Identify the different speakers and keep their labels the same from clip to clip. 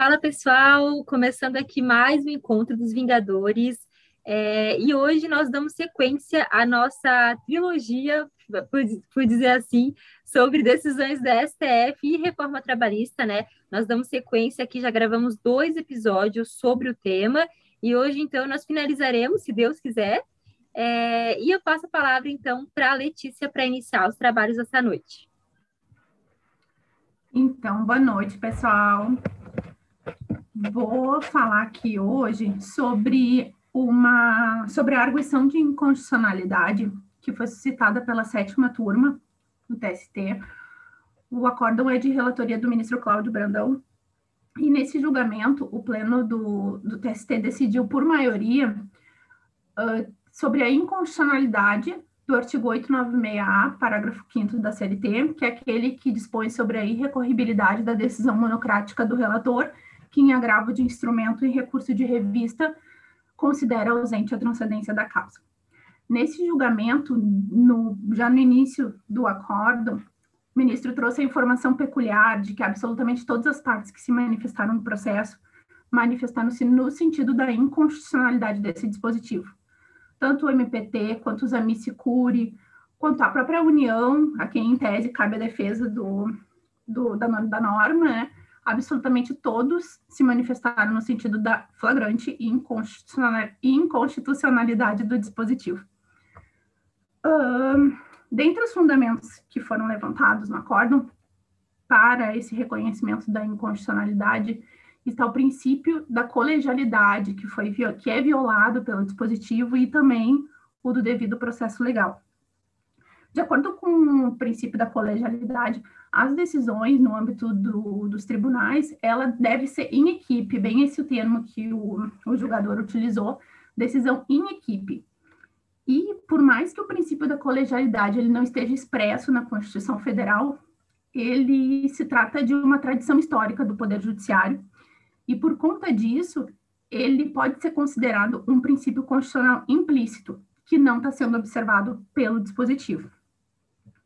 Speaker 1: Fala pessoal, começando aqui mais um encontro dos Vingadores. É, e hoje nós damos sequência à nossa trilogia, por, por, dizer assim, sobre decisões da STF e reforma trabalhista, né? Nós damos sequência aqui, já gravamos dois episódios sobre o tema, e hoje, então, nós finalizaremos, se Deus quiser. É, e eu passo a palavra, então, para a Letícia para iniciar os trabalhos essa noite.
Speaker 2: Então, boa noite, pessoal. Vou falar aqui hoje sobre uma sobre a arguição de inconstitucionalidade que foi suscitada pela sétima turma do TST. O acórdão é de relatoria do ministro Cláudio Brandão. E nesse julgamento, o pleno do, do TST decidiu por maioria uh, sobre a inconstitucionalidade do artigo 896A, parágrafo 5 da CLT, que é aquele que dispõe sobre a irrecorribilidade da decisão monocrática do relator que, em agravo de instrumento e recurso de revista, considera ausente a transcendência da causa. Nesse julgamento, no, já no início do acordo, o ministro trouxe a informação peculiar de que absolutamente todas as partes que se manifestaram no processo manifestaram-se no sentido da inconstitucionalidade desse dispositivo. Tanto o MPT, quanto os Amicicuri, quanto a própria União, a quem em tese cabe a defesa do, do da, da norma, né, absolutamente todos se manifestaram no sentido da flagrante inconstitucionalidade do dispositivo. Uh, dentre os fundamentos que foram levantados no acórdão para esse reconhecimento da inconstitucionalidade está o princípio da colegialidade, que, foi, que é violado pelo dispositivo, e também o do devido processo legal. De acordo com o princípio da colegialidade, as decisões no âmbito do, dos tribunais, ela deve ser em equipe, bem esse o termo que o, o julgador utilizou, decisão em equipe. E por mais que o princípio da colegialidade ele não esteja expresso na Constituição Federal, ele se trata de uma tradição histórica do Poder Judiciário, e por conta disso, ele pode ser considerado um princípio constitucional implícito, que não está sendo observado pelo dispositivo.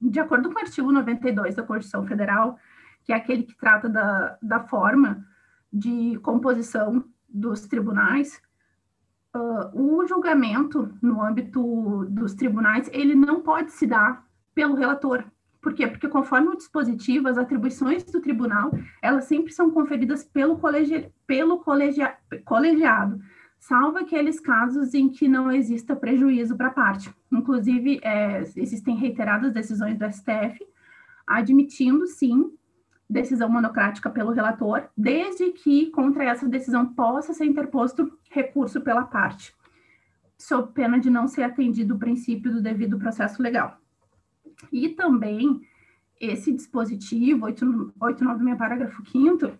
Speaker 2: De acordo com o artigo 92 da Constituição Federal, que é aquele que trata da, da forma de composição dos tribunais, uh, o julgamento no âmbito dos tribunais, ele não pode se dar pelo relator. Por quê? Porque conforme o dispositivo, as atribuições do tribunal, elas sempre são conferidas pelo, colegi pelo colegia colegiado salvo aqueles casos em que não exista prejuízo para a parte. Inclusive, é, existem reiteradas decisões do STF admitindo, sim, decisão monocrática pelo relator, desde que contra essa decisão possa ser interposto recurso pela parte, sob pena de não ser atendido o princípio do devido processo legal. E também esse dispositivo, 896, parágrafo 5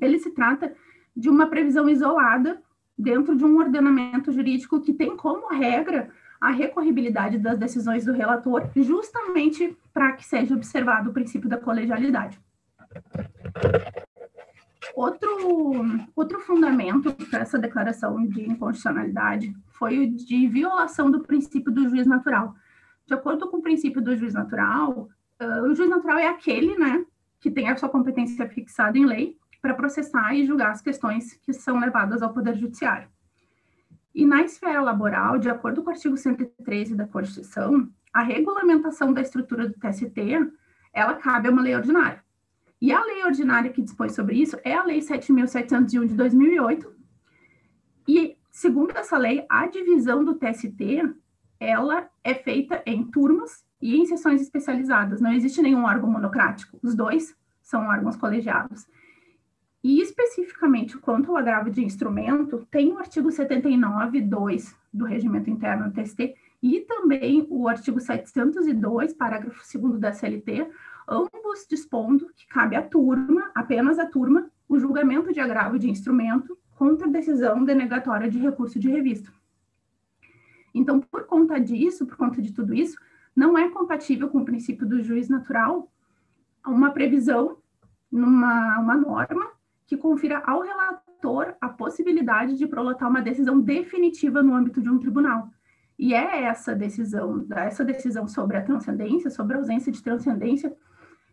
Speaker 2: ele se trata de uma previsão isolada dentro de um ordenamento jurídico que tem como regra a recorribilidade das decisões do relator, justamente para que seja observado o princípio da colegialidade. Outro, outro fundamento para essa declaração de inconstitucionalidade foi o de violação do princípio do juiz natural. De acordo com o princípio do juiz natural, uh, o juiz natural é aquele né, que tem a sua competência fixada em lei para processar e julgar as questões que são levadas ao Poder Judiciário. E na esfera laboral, de acordo com o artigo 113 da Constituição, a regulamentação da estrutura do TST, ela cabe a uma lei ordinária. E a lei ordinária que dispõe sobre isso é a Lei 7.701 de 2008. E, segundo essa lei, a divisão do TST, ela é feita em turmas e em sessões especializadas. Não existe nenhum órgão monocrático. Os dois são órgãos colegiados. E especificamente quanto ao agravo de instrumento, tem o artigo 79.2 do Regimento Interno do TST e também o artigo 702, parágrafo 2 da CLT, ambos dispondo que cabe à turma, apenas à turma, o julgamento de agravo de instrumento contra decisão denegatória de recurso de revista. Então, por conta disso, por conta de tudo isso, não é compatível com o princípio do juiz natural uma previsão numa uma norma que confira ao relator a possibilidade de prolotar uma decisão definitiva no âmbito de um tribunal. E é essa decisão, essa decisão sobre a transcendência, sobre a ausência de transcendência,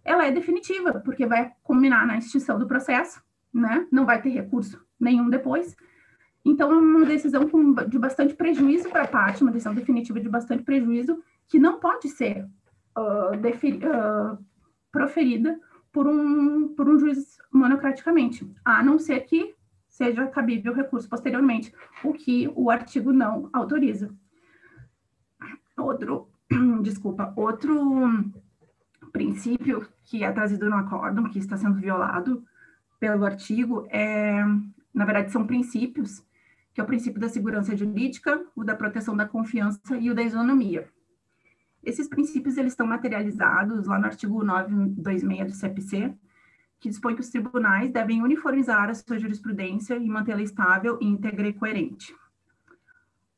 Speaker 2: ela é definitiva, porque vai culminar na extinção do processo né? Não vai ter recurso nenhum depois. Então, é uma decisão com, de bastante prejuízo para a parte, uma decisão definitiva de bastante prejuízo, que não pode ser uh, uh, proferida por um, por um juiz monocraticamente, a não ser que seja cabível recurso posteriormente, o que o artigo não autoriza. Outro, desculpa, outro princípio que é trazido no acórdão, que está sendo violado pelo artigo, é, na verdade, são princípios, que é o princípio da segurança jurídica, o da proteção da confiança e o da isonomia. Esses princípios eles estão materializados lá no artigo 926 do CPC, que dispõe que os tribunais devem uniformizar a sua jurisprudência e mantê-la estável, íntegra e coerente.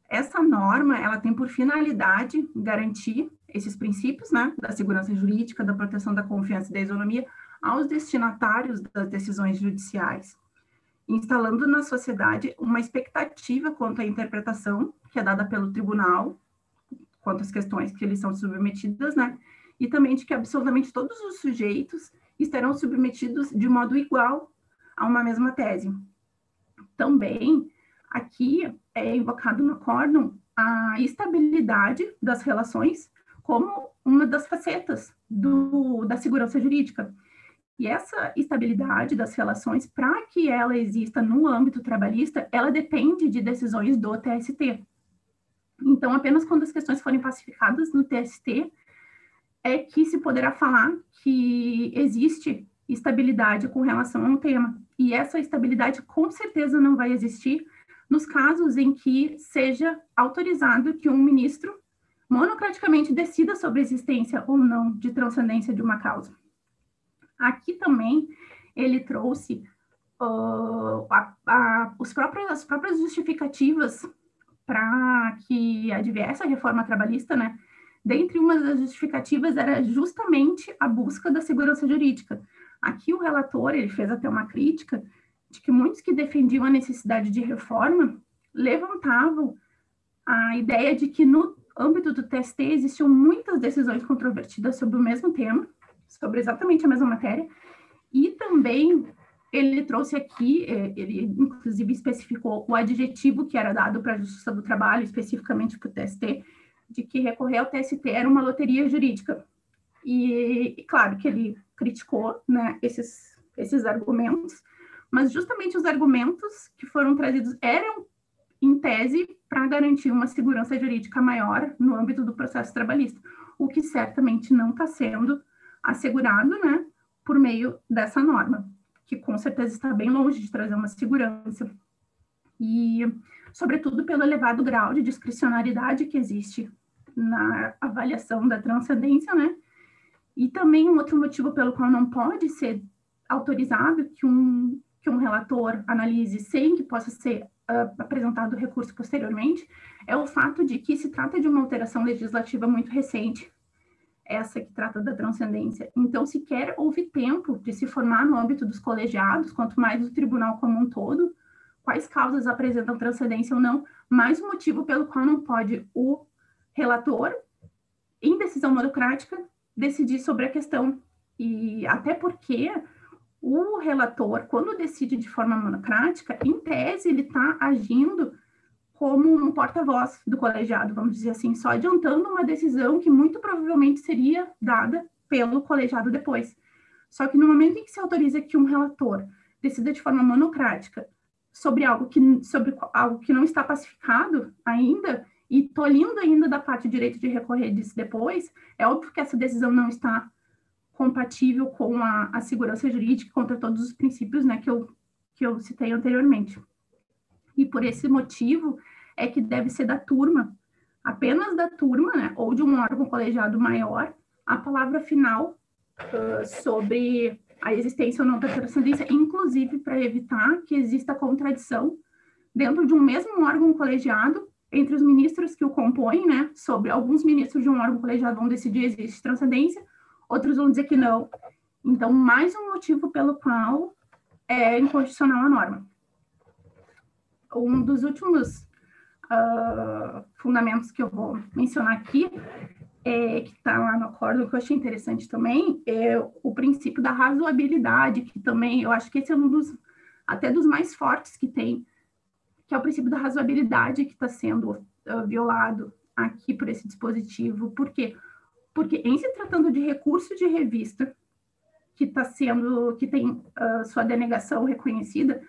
Speaker 2: Essa norma, ela tem por finalidade garantir esses princípios, né, da segurança jurídica, da proteção da confiança e da isonomia aos destinatários das decisões judiciais, instalando na sociedade uma expectativa quanto à interpretação que é dada pelo tribunal, quanto às questões que eles são submetidas, né, e também de que absolutamente todos os sujeitos estarão submetidos de modo igual a uma mesma tese. Também, aqui é invocado no acórdão a estabilidade das relações como uma das facetas do, da segurança jurídica. E essa estabilidade das relações, para que ela exista no âmbito trabalhista, ela depende de decisões do TST. Então, apenas quando as questões forem pacificadas no TST, é que se poderá falar que existe estabilidade com relação a um tema. E essa estabilidade com certeza não vai existir nos casos em que seja autorizado que um ministro monocraticamente decida sobre a existência ou não de transcendência de uma causa. Aqui também ele trouxe uh, a, a, os próprios, as próprias justificativas para que adviesse a reforma trabalhista, né? Dentre uma das justificativas era justamente a busca da segurança jurídica. Aqui o relator ele fez até uma crítica de que muitos que defendiam a necessidade de reforma levantavam a ideia de que no âmbito do TST existiam muitas decisões controvertidas sobre o mesmo tema, sobre exatamente a mesma matéria, e também ele trouxe aqui, é, ele inclusive especificou o adjetivo que era dado para a Justiça do Trabalho, especificamente para o TST, de que recorrer ao TST era uma loteria jurídica. E, e claro que ele criticou né, esses, esses argumentos, mas justamente os argumentos que foram trazidos eram, em tese, para garantir uma segurança jurídica maior no âmbito do processo trabalhista, o que certamente não está sendo assegurado né, por meio dessa norma, que com certeza está bem longe de trazer uma segurança. E, sobretudo, pelo elevado grau de discricionariedade que existe na avaliação da transcendência, né? E também um outro motivo pelo qual não pode ser autorizado que um, que um relator analise sem que possa ser uh, apresentado recurso posteriormente é o fato de que se trata de uma alteração legislativa muito recente, essa que trata da transcendência. Então, sequer houve tempo de se formar no âmbito dos colegiados, quanto mais do tribunal como um todo, quais causas apresentam transcendência ou não, mais um motivo pelo qual não pode o relator, em decisão monocrática, decidir sobre a questão. E até porque o relator, quando decide de forma monocrática, em tese, ele está agindo como um porta-voz do colegiado, vamos dizer assim, só adiantando uma decisão que muito provavelmente seria dada pelo colegiado depois. Só que no momento em que se autoriza que um relator decida de forma monocrática sobre algo que, sobre algo que não está pacificado ainda, e tolindo ainda da parte direito de recorrer disso depois, é óbvio que essa decisão não está compatível com a, a segurança jurídica contra todos os princípios né, que, eu, que eu citei anteriormente. E por esse motivo é que deve ser da turma, apenas da turma, né, ou de um órgão colegiado maior, a palavra final uh, sobre a existência ou não da transcendência, inclusive para evitar que exista contradição dentro de um mesmo órgão colegiado entre os ministros que o compõem, né, sobre alguns ministros de um órgão colegiado vão decidir existe transcendência, outros vão dizer que não. Então, mais um motivo pelo qual é inconstitucional a norma. Um dos últimos uh, fundamentos que eu vou mencionar aqui, é, que está lá no acordo, que eu achei interessante também, é o princípio da razoabilidade, que também, eu acho que esse é um dos até dos mais fortes que tem, que é o princípio da razoabilidade que está sendo uh, violado aqui por esse dispositivo. Por quê? Porque em se tratando de recurso de revista que está sendo, que tem uh, sua denegação reconhecida,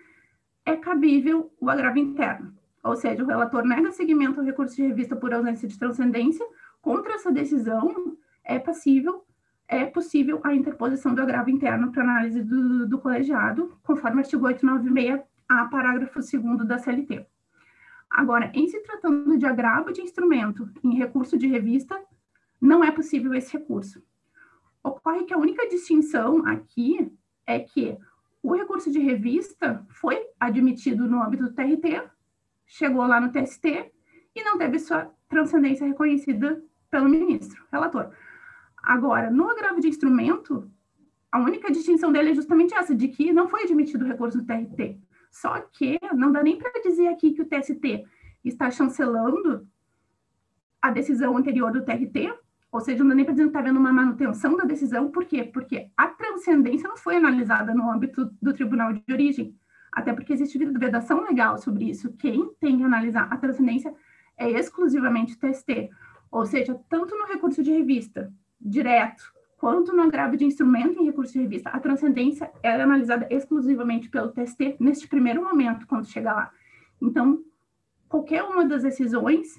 Speaker 2: é cabível o agravo interno. Ou seja, o relator nega seguimento ao recurso de revista por ausência de transcendência. Contra essa decisão, é passível, é possível a interposição do agravo interno para análise do, do colegiado, conforme artigo 896A, parágrafo 2 da CLT. Agora, em se tratando de agravo de instrumento em recurso de revista, não é possível esse recurso. Ocorre que a única distinção aqui é que o recurso de revista foi admitido no âmbito do TRT, chegou lá no TST e não teve sua transcendência reconhecida pelo ministro, relator. Agora, no agravo de instrumento, a única distinção dele é justamente essa, de que não foi admitido recurso do TRT. Só que não dá nem para dizer aqui que o TST está chancelando a decisão anterior do TRT, ou seja, não dá nem para dizer que está havendo uma manutenção da decisão, por quê? Porque a transcendência não foi analisada no âmbito do tribunal de origem, até porque existe vedação legal sobre isso. Quem tem que analisar a transcendência é exclusivamente o TST, ou seja, tanto no recurso de revista direto, quanto no agravo de instrumento em recurso de revista, a transcendência é analisada exclusivamente pelo TST neste primeiro momento, quando chega lá. Então, qualquer uma das decisões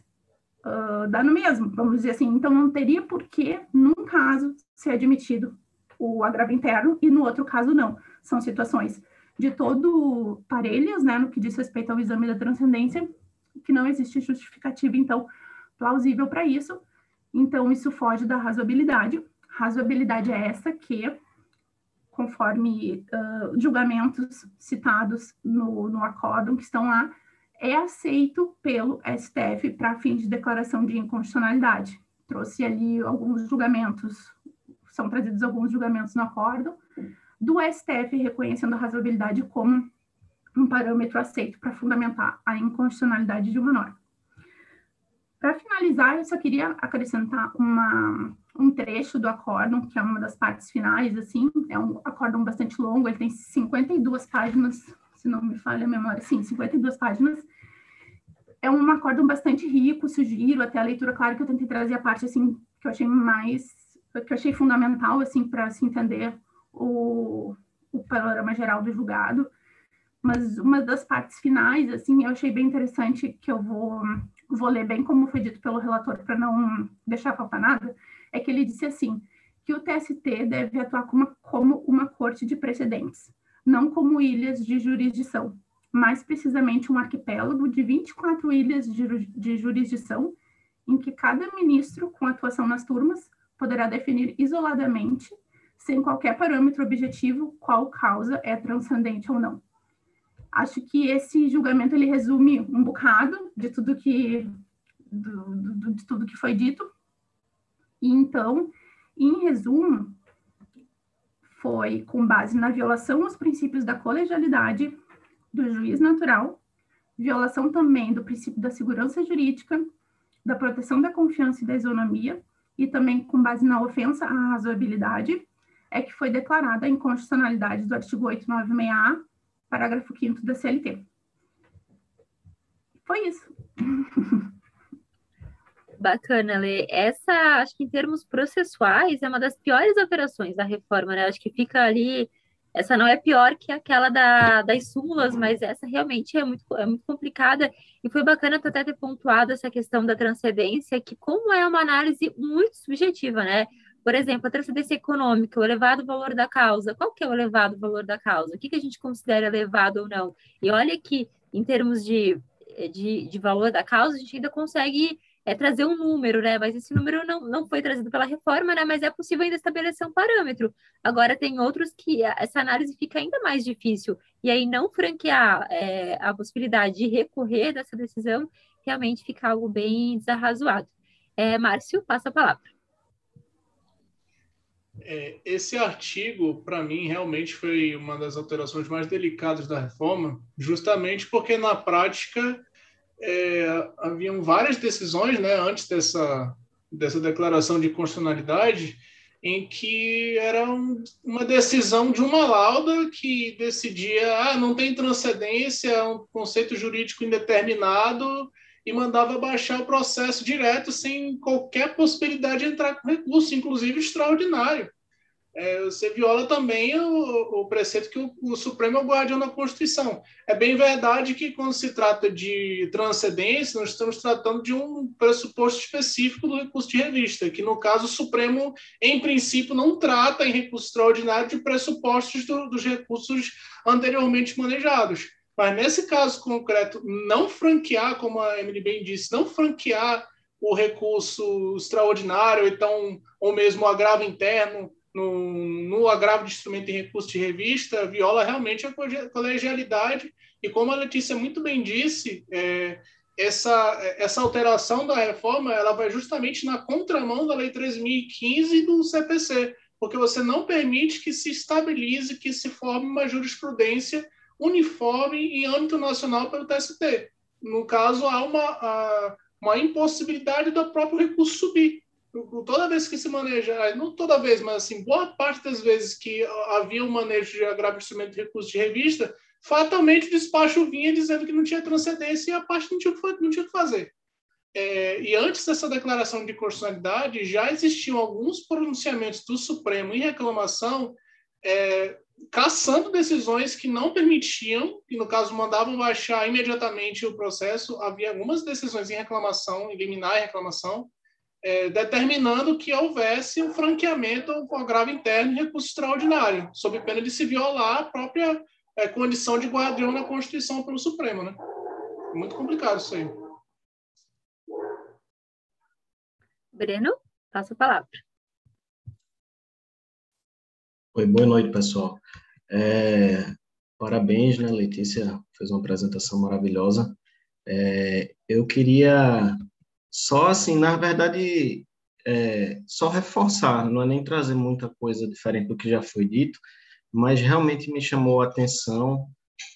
Speaker 2: uh, dá no mesmo, vamos dizer assim. Então, não teria por que, num caso, ser admitido o agravo interno e no outro caso não. São situações de todo parelhas, né, no que diz respeito ao exame da transcendência, que não existe justificativa, então, plausível para isso. Então, isso foge da razoabilidade. Razoabilidade é essa que, conforme uh, julgamentos citados no, no acórdão que estão lá, é aceito pelo STF para fim de declaração de inconstitucionalidade. Trouxe ali alguns julgamentos, são trazidos alguns julgamentos no acórdão, do STF reconhecendo a razoabilidade como um parâmetro aceito para fundamentar a inconstitucionalidade de uma norma. Para finalizar, eu só queria acrescentar uma, um trecho do acórdão, que é uma das partes finais, assim, é um acórdão bastante longo, ele tem 52 páginas, se não me falha a memória, sim, 52 páginas, é um acórdão bastante rico, sugiro até a leitura, claro que eu tentei trazer a parte assim que eu achei mais, que eu achei fundamental assim para se entender o, o panorama geral do julgado. Mas uma das partes finais, assim, eu achei bem interessante que eu vou vou ler bem como foi dito pelo relator para não deixar faltar nada, é que ele disse assim que o TST deve atuar como, como uma corte de precedentes, não como ilhas de jurisdição mais precisamente um arquipélago de 24 ilhas de, de jurisdição, em que cada ministro, com atuação nas turmas, poderá definir isoladamente, sem qualquer parâmetro objetivo, qual causa é transcendente ou não. Acho que esse julgamento ele resume um bocado de tudo que do, do, de tudo que foi dito. E então, em resumo, foi com base na violação aos princípios da colegialidade, do juiz natural, violação também do princípio da segurança jurídica, da proteção da confiança e da isonomia, e também com base na ofensa à razoabilidade, é que foi declarada a inconstitucionalidade do artigo 896A, parágrafo 5 da CLT. Foi isso.
Speaker 1: Bacana, Lê. Essa, acho que em termos processuais, é uma das piores operações da reforma, né? Acho que fica ali essa não é pior que aquela da, das súmulas, mas essa realmente é muito, é muito complicada. E foi bacana até ter pontuado essa questão da transcendência, que como é uma análise muito subjetiva, né? Por exemplo, a transcendência econômica, o elevado valor da causa. Qual que é o elevado valor da causa? O que, que a gente considera elevado ou não? E olha que, em termos de, de, de valor da causa, a gente ainda consegue é trazer um número, né? Mas esse número não, não foi trazido pela reforma, né? Mas é possível ainda estabelecer um parâmetro. Agora, tem outros que essa análise fica ainda mais difícil. E aí, não franquear é, a possibilidade de recorrer dessa decisão realmente fica algo bem desarrazoado. É, Márcio, passa a palavra.
Speaker 3: É, esse artigo, para mim, realmente foi uma das alterações mais delicadas da reforma, justamente porque, na prática, é, haviam várias decisões né, antes dessa, dessa declaração de constitucionalidade em que era um, uma decisão de uma lauda que decidia, ah, não tem transcendência, é um conceito jurídico indeterminado, e mandava baixar o processo direto, sem qualquer possibilidade de entrar com recurso, inclusive extraordinário é, você viola também o, o preceito que o, o, Supremo é o guardião da Constituição. É bem verdade que, quando se trata de transcendência, nós estamos tratando de um pressuposto específico do recurso de revista, que, no caso, o Supremo, em princípio, não trata em recurso extraordinário de pressupostos do, dos recursos anteriormente manejados. Mas, nesse caso concreto, não franquear, como a Emily bem disse, não franquear o recurso extraordinário, então, ou mesmo o agravo interno, no, no agravo de instrumento em recurso de revista viola realmente a colegialidade. E como a Letícia muito bem disse, é, essa, essa alteração da reforma ela vai justamente na contramão da Lei 3.015 e do CPC, porque você não permite que se estabilize, que se forme uma jurisprudência uniforme em âmbito nacional pelo TST. No caso, há uma, uma impossibilidade do próprio recurso subir toda vez que se maneja, não toda vez, mas assim, boa parte das vezes que havia um manejo de agravo instrumento de recurso de revista, fatalmente o despacho vinha dizendo que não tinha transcendência e a parte não tinha, não tinha o que fazer. É, e antes dessa declaração de constitucionalidade, já existiam alguns pronunciamentos do Supremo em reclamação, é, caçando decisões que não permitiam, que no caso mandavam baixar imediatamente o processo. Havia algumas decisões em reclamação, em liminar reclamação, é, determinando que houvesse um franqueamento ao agravo interno e recurso extraordinário, sob pena de se violar a própria é, condição de guardião na Constituição pelo Supremo. Né? Muito complicado isso aí.
Speaker 1: Breno, passa a palavra.
Speaker 4: Oi, boa noite, pessoal. É, parabéns, né, Letícia? Fez uma apresentação maravilhosa. É, eu queria só assim, na verdade, é, só reforçar, não é nem trazer muita coisa diferente do que já foi dito, mas realmente me chamou a atenção,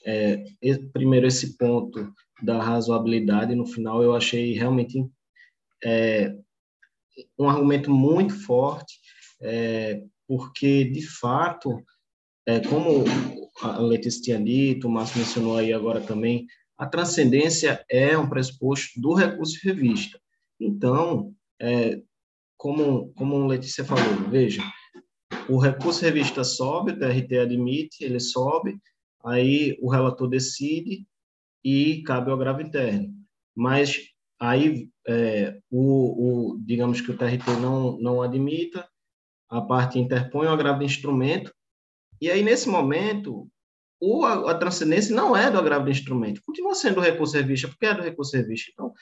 Speaker 4: é, primeiro, esse ponto da razoabilidade, no final eu achei realmente é, um argumento muito forte, é, porque, de fato, é, como a Letícia tinha dito, o Márcio mencionou aí agora também, a transcendência é um pressuposto do recurso revista. Então, é, como, como Letícia falou, veja, o recurso revista sobe, o TRT admite, ele sobe, aí o relator decide e cabe ao agravo interno. Mas aí, é, o, o, digamos que o TRT não, não admita, a parte interpõe o agravo de instrumento, e aí, nesse momento, o, a, a transcendência não é do agravo de instrumento, continua sendo o recurso revista, porque é do recurso revista. Então,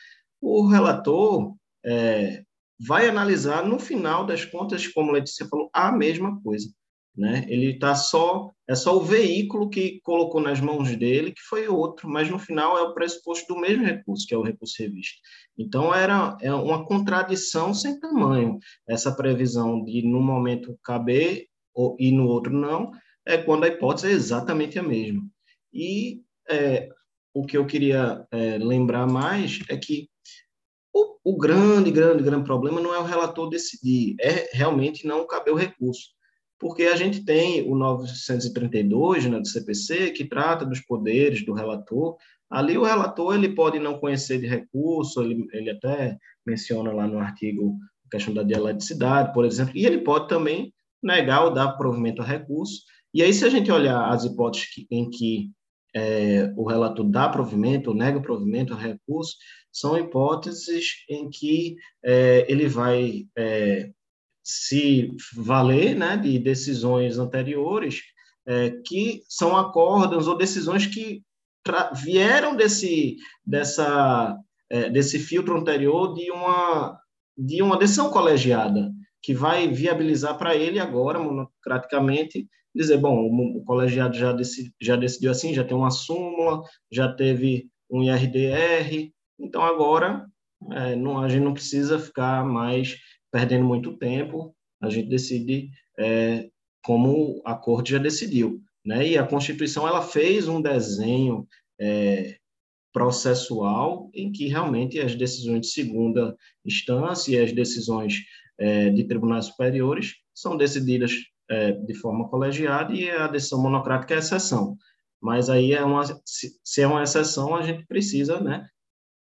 Speaker 4: o relator é, vai analisar, no final das contas, como a Letícia falou, a mesma coisa. Né? Ele está só, é só o veículo que colocou nas mãos dele, que foi outro, mas no final é o pressuposto do mesmo recurso, que é o recurso revista. Então, era é uma contradição sem tamanho, essa previsão de, no momento, caber ou, e no outro não, é quando a hipótese é exatamente a mesma. E é, o que eu queria é, lembrar mais é que o, o, grande, grande, grande problema não é o relator decidir, é realmente não caber o recurso. Porque a gente tem o 932 né, do CPC, que trata dos poderes do relator. Ali o relator ele pode não conhecer de recurso, ele, ele até menciona lá no artigo a questão da dialeticidade, por exemplo, e ele pode também negar ou dar provimento a recurso. E aí, se a gente olhar as hipóteses que, em que é, o relator dá provimento ou nega provimento a recurso, são hipóteses em que é, ele vai é, se valer né, de decisões anteriores é, que são acórdãos ou decisões que vieram desse, dessa, é, desse filtro anterior de uma, de uma decisão colegiada, que vai viabilizar para ele agora, monocraticamente, dizer, bom, o, colegiado já, já decidiu assim, já tem uma súmula, já teve um IRDR, então, agora, é, não, a gente não precisa ficar mais perdendo muito tempo, a gente decide é, como a corte já decidiu. Né? E a Constituição ela fez um desenho é, processual em que realmente as decisões de segunda instância e as decisões é, de tribunais superiores são decididas é, de forma colegiada e a decisão monocrática é exceção. Mas aí é uma, se, é uma exceção, a gente precisa, né,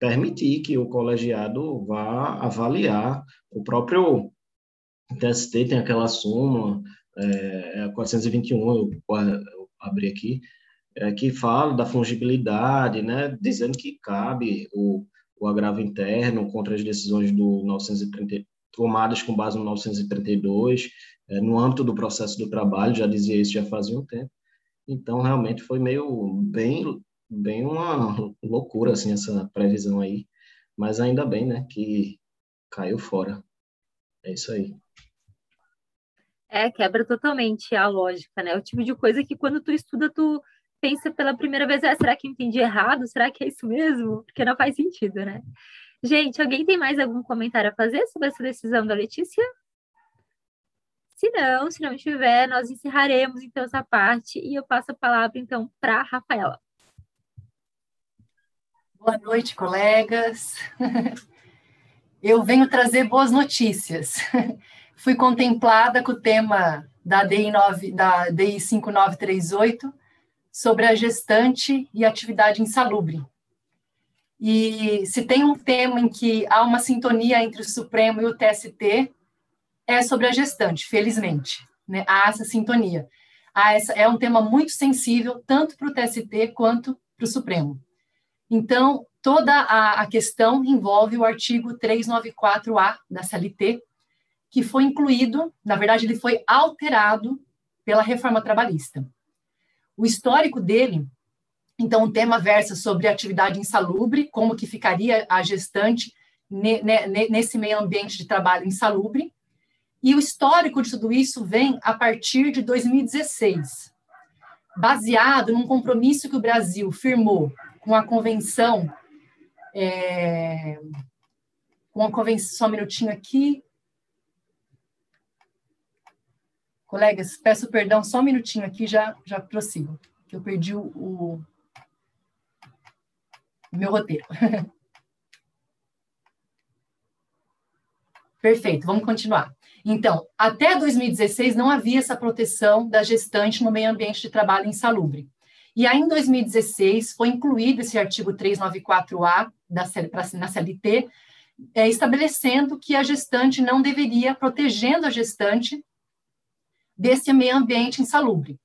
Speaker 4: permitir que o colegiado vá avaliar o próprio TST tem aquela súmula é, 421 é eu abri aqui é, que fala da fungibilidade, né, dizendo que cabe o, o agravo interno contra as decisões do 930 tomadas com base no 932 é, no âmbito do processo do trabalho já dizia isso já fazia um tempo. Então realmente foi meio bem bem uma loucura assim essa previsão aí, mas ainda bem, né, que caiu fora. É isso aí.
Speaker 1: É, quebra totalmente a lógica, né? O tipo de coisa que quando tu estuda, tu pensa pela primeira vez, ah, será que eu entendi errado? Será que é isso mesmo? Porque não faz sentido, né? Gente, alguém tem mais algum comentário a fazer sobre essa decisão da Letícia? Se não, se não tiver, nós encerraremos então essa parte e eu passo a palavra então para Rafaela.
Speaker 5: Boa noite, colegas. Eu venho trazer boas notícias. Fui contemplada com o tema da DI, 9, da DI 5938 sobre a gestante e atividade insalubre. E se tem um tema em que há uma sintonia entre o Supremo e o TST, é sobre a gestante, felizmente. Né? Há essa sintonia. Há essa, é um tema muito sensível, tanto para o TST quanto para o Supremo. Então, toda a, a questão envolve o artigo 394A da CLT, que foi incluído, na verdade, ele foi alterado pela reforma trabalhista. O histórico dele, então, o tema versa sobre atividade insalubre, como que ficaria a gestante nesse meio ambiente de trabalho insalubre, e o histórico de tudo isso vem a partir de 2016, baseado num compromisso que o Brasil firmou com a convenção, é, com a convenção, só um minutinho aqui. Colegas, peço perdão, só um minutinho aqui, já, já prossigo, que eu perdi o, o meu roteiro. Perfeito, vamos continuar. Então, até 2016 não havia essa proteção da gestante no meio ambiente de trabalho insalubre. E aí, em 2016, foi incluído esse artigo 394A da, na CLT, é, estabelecendo que a gestante não deveria, protegendo a gestante desse meio ambiente insalubre.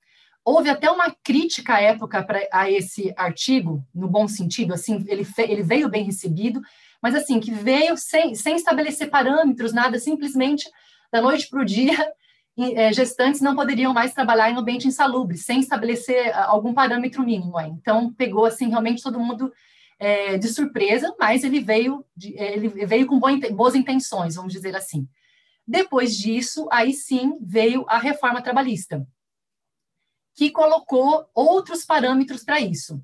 Speaker 5: Houve até uma crítica à época pra, a esse artigo, no bom sentido, assim, ele, ele veio bem recebido, mas assim, que veio sem, sem estabelecer parâmetros, nada, simplesmente da noite para o dia gestantes não poderiam mais trabalhar em ambiente insalubre, sem estabelecer ah, algum parâmetro mínimo. Então, pegou, assim, realmente todo mundo é, de surpresa, mas ele veio, de, é, ele veio com boas intenções, vamos dizer assim. Depois disso, aí sim, veio a reforma trabalhista, que colocou outros parâmetros para isso.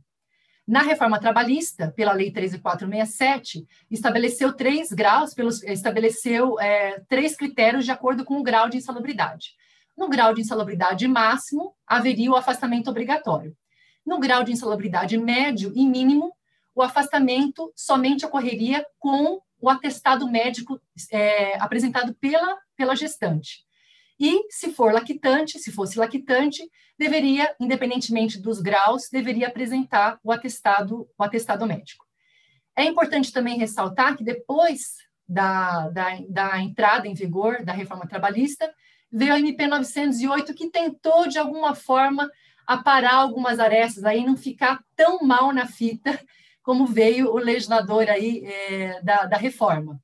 Speaker 5: Na reforma trabalhista, pela Lei 13467, estabeleceu três graus, pelos, estabeleceu é, três critérios de acordo com o grau de insalubridade. No grau de insalubridade máximo, haveria o afastamento obrigatório. No grau de insalubridade médio e mínimo, o afastamento somente ocorreria com o atestado médico é, apresentado pela, pela gestante. E, se for lactante, se fosse lactante, deveria, independentemente dos graus, deveria apresentar o atestado, o atestado médico. É importante também ressaltar que depois da, da, da entrada em vigor da reforma trabalhista, veio a MP 908, que tentou, de alguma forma, aparar algumas arestas, aí não ficar tão mal na fita como veio o legislador aí é, da, da reforma,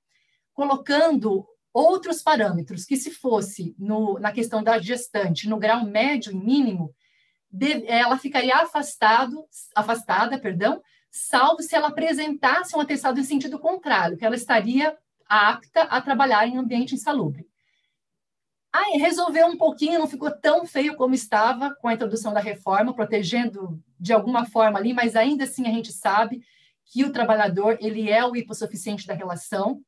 Speaker 5: colocando outros parâmetros que, se fosse no, na questão da gestante, no grau médio e mínimo, de, ela ficaria afastado, afastada, perdão, salvo se ela apresentasse um atestado em sentido contrário, que ela estaria apta a trabalhar em ambiente insalubre. Aí resolveu um pouquinho, não ficou tão feio como estava com a introdução da reforma, protegendo de alguma forma ali, mas ainda assim a gente sabe que o trabalhador ele é o hipossuficiente da relação,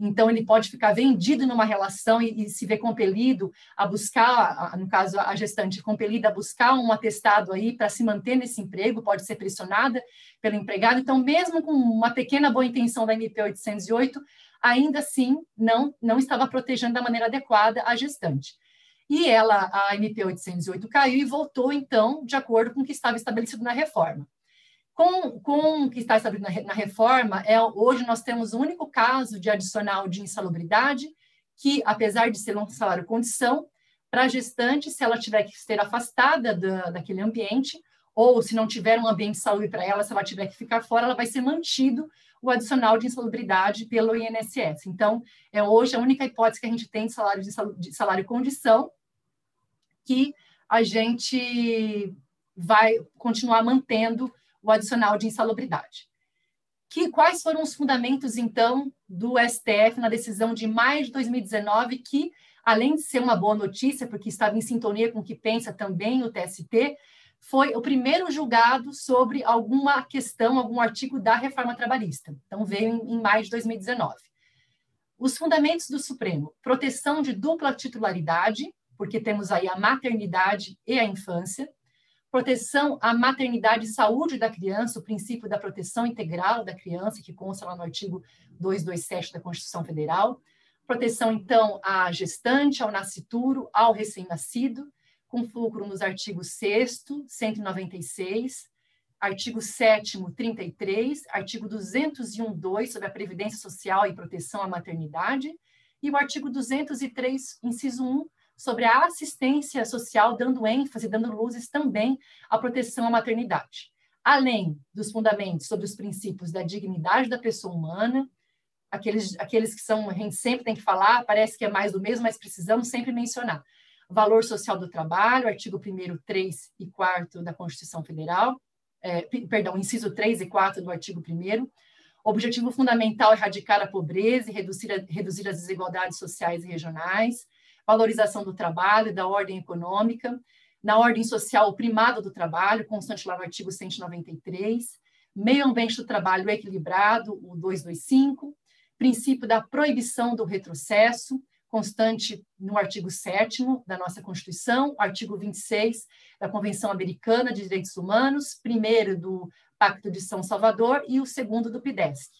Speaker 5: então, ele pode ficar vendido numa relação e, e se ver compelido a buscar, no caso, a gestante compelida a buscar um atestado aí para se manter nesse emprego, pode ser pressionada pelo empregado. Então, mesmo com uma pequena boa intenção da MP 808, ainda assim não, não estava protegendo da maneira adequada a gestante. E ela, a MP 808 caiu e voltou, então, de acordo com o que estava estabelecido na reforma. Com, com o que está estabelecido na, na reforma, é, hoje nós temos o único caso de adicional de insalubridade, que, apesar de ser um salário condição, para a gestante, se ela tiver que ser afastada da, daquele ambiente, ou se não tiver um ambiente de saúde para ela, se ela tiver que ficar fora, ela vai ser mantido o adicional de insalubridade pelo INSS. Então, é hoje a única hipótese que a gente tem de salário de salário, de salário condição que a gente vai continuar mantendo o adicional de insalubridade. Que, quais foram os fundamentos, então, do STF na decisão de maio de 2019, que, além de ser uma boa notícia, porque estava em sintonia com o que pensa também o TST, foi o primeiro julgado sobre alguma questão, algum artigo da reforma trabalhista. Então, veio em, em maio de 2019. Os fundamentos do Supremo: proteção de dupla titularidade, porque temos aí a maternidade e a infância, proteção à maternidade e saúde da criança, o princípio da proteção integral da criança, que consta lá no artigo 227 da Constituição Federal, proteção, então, à gestante, ao nascituro, ao recém-nascido, com fulcro nos artigos 6 196, artigo 7 33, artigo 201.2 sobre a previdência social e proteção à maternidade, e o artigo 203, inciso 1, sobre a assistência social, dando ênfase, dando luzes também à proteção à maternidade. Além dos fundamentos sobre os princípios da dignidade da pessoa humana, aqueles, aqueles que são, a gente sempre tem que falar, parece que é mais do mesmo, mas precisamos sempre mencionar. Valor social do trabalho, artigo 1 3 e 4 da Constituição Federal, é, perdão, inciso 3 e 4 do artigo 1 objetivo fundamental erradicar a pobreza e reduzir, reduzir as desigualdades sociais e regionais, valorização do trabalho e da ordem econômica, na ordem social, o primado do trabalho, constante lá no artigo 193, meio ambiente do trabalho equilibrado, o 225, princípio da proibição do retrocesso, constante no artigo 7 da nossa Constituição, artigo 26 da Convenção Americana de Direitos Humanos, primeiro do Pacto de São Salvador e o segundo do PIDESC.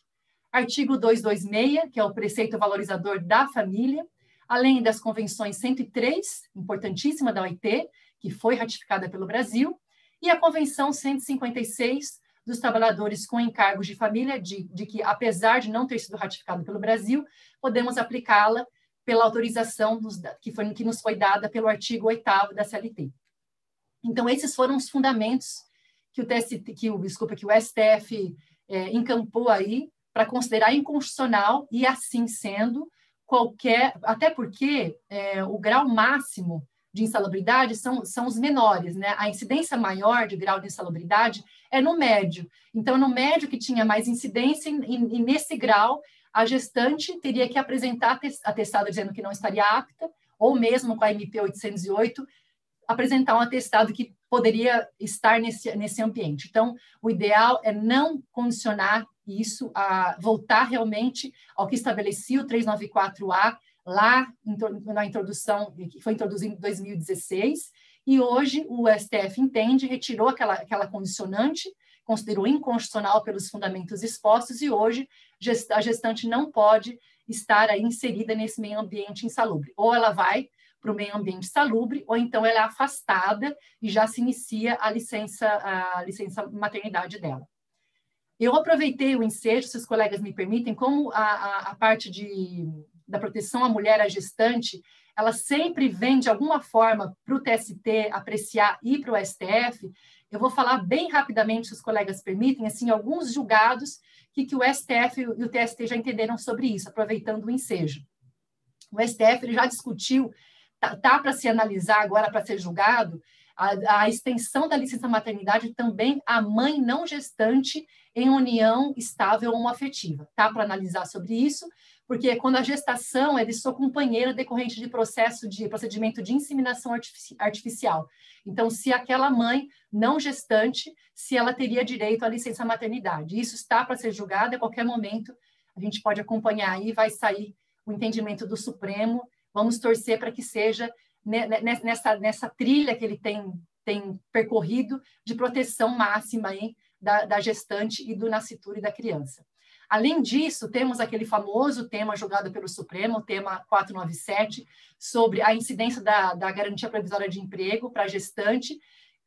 Speaker 5: Artigo 226, que é o preceito valorizador da família, além das convenções 103, importantíssima da OIT, que foi ratificada pelo Brasil, e a Convenção 156 dos trabalhadores com encargos de família, de, de que, apesar de não ter sido ratificado pelo Brasil, podemos aplicá-la pela autorização dos, que, foi, que nos foi dada pelo artigo 8 da CLT. Então, esses foram os fundamentos que o TST, que o, desculpa, que o STF é, encampou aí para considerar inconstitucional e assim sendo qualquer, até porque é, o grau máximo de insalubridade são, são os menores, né? A incidência maior de grau de insalubridade é no médio. Então, no médio que tinha mais incidência, e, e nesse grau a gestante teria que apresentar atestado dizendo que não estaria apta, ou mesmo com a MP 808, apresentar um atestado que poderia estar nesse, nesse ambiente. Então, o ideal é não condicionar isso a voltar realmente ao que estabelecia o 394A lá na introdução, que foi introduzido em 2016, e hoje o STF entende, retirou aquela, aquela condicionante, considerou inconstitucional pelos fundamentos expostos, e hoje a gestante não pode estar inserida nesse meio ambiente insalubre. Ou ela vai para o meio ambiente salubre, ou então ela é afastada e já se inicia a licença, a licença maternidade dela. Eu aproveitei o ensejo, se os colegas me permitem, como a, a, a parte de, da proteção à mulher, à gestante, ela sempre vem, de alguma forma, para o TST apreciar e para o STF. Eu vou falar bem rapidamente, se os colegas permitem, assim, alguns julgados que, que o STF e o TST já entenderam sobre isso, aproveitando o ensejo. O STF ele já discutiu, tá, tá para se analisar agora, para ser julgado, a, a, extensão da licença maternidade também à mãe não gestante em união estável ou afetiva. Tá para analisar sobre isso, porque quando a gestação é de sua companheira decorrente de processo de procedimento de inseminação artificial. Então, se aquela mãe não gestante, se ela teria direito à licença maternidade. Isso está para ser julgado a qualquer momento. A gente pode acompanhar aí, vai sair o entendimento do Supremo. Vamos torcer para que seja nessa, nessa trilha que ele tem, tem percorrido de proteção máxima aí da, da gestante e do nascituro e da criança. Além disso, temos aquele famoso tema julgado pelo Supremo, o tema 497, sobre a incidência da, da garantia provisória de emprego para gestante,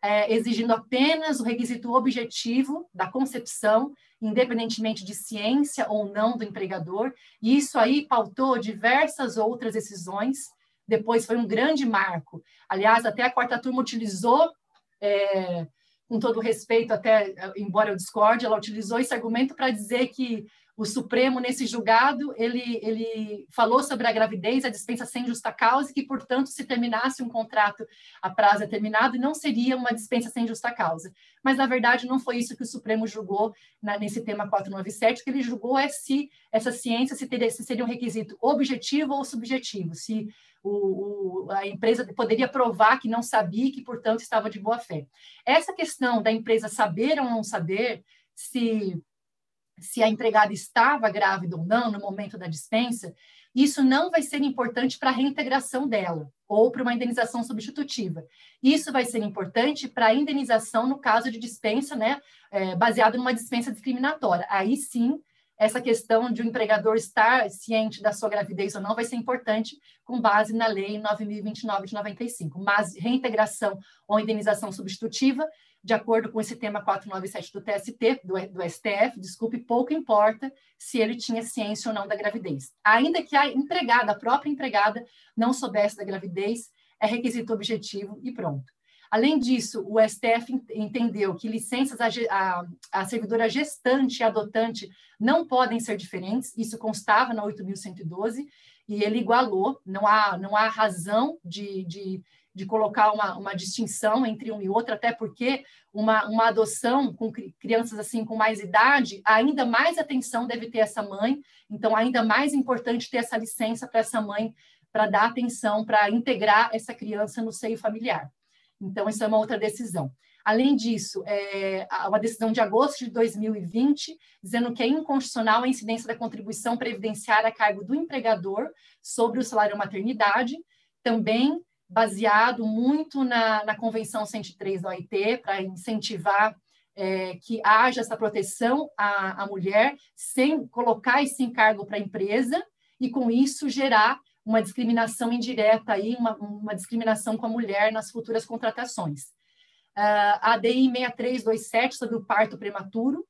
Speaker 5: é, exigindo apenas o requisito objetivo da concepção, independentemente de ciência ou não do empregador, e isso aí pautou diversas outras decisões. Depois foi um grande marco. Aliás, até a quarta turma utilizou, é, com todo respeito, até embora eu discorde, ela utilizou esse argumento para dizer que o Supremo, nesse julgado, ele, ele falou sobre a gravidez, a dispensa sem justa causa, e que, portanto, se terminasse um contrato a prazo determinado, não seria uma dispensa sem justa causa. Mas, na verdade, não foi isso que o Supremo julgou na, nesse tema 497, o que ele julgou é se essa ciência se, teria, se seria um requisito objetivo ou subjetivo, se o, o, a empresa poderia provar que não sabia que, portanto, estava de boa fé. Essa questão da empresa saber ou não saber se se a empregada estava grávida ou não no momento da dispensa, isso não vai ser importante para a reintegração dela ou para uma indenização substitutiva. Isso vai ser importante para a indenização no caso de dispensa, né, é, baseado numa dispensa discriminatória. Aí sim, essa questão de o um empregador estar ciente da sua gravidez ou não vai ser importante com base na lei 9.029 de 95. Mas reintegração ou indenização substitutiva de acordo com esse tema 497 do TST, do, do, STF, desculpe, pouco importa se ele tinha ciência ou não da gravidez. Ainda que a empregada, a própria empregada, não soubesse da gravidez, é requisito objetivo e pronto. Além disso, o STF entendeu que licenças a, a, a servidora gestante e adotante não podem ser diferentes, isso constava na 8.112, e ele igualou, não há, não há razão de, de de colocar uma, uma distinção entre um e outro, até porque uma, uma adoção com crianças assim com mais idade, ainda mais atenção deve ter essa mãe, então ainda mais importante ter essa licença para essa mãe para dar atenção, para integrar essa criança no seio familiar. Então, isso é uma outra decisão. Além disso, é uma decisão de agosto de 2020, dizendo que é inconstitucional a incidência da contribuição previdenciária a cargo do empregador sobre o salário maternidade, também baseado muito na, na Convenção 103 da OIT, para incentivar é, que haja essa proteção à, à mulher, sem colocar esse encargo para a empresa, e com isso gerar uma discriminação indireta, aí, uma, uma discriminação com a mulher nas futuras contratações. Uh, a ADI 6327 sobre o parto prematuro,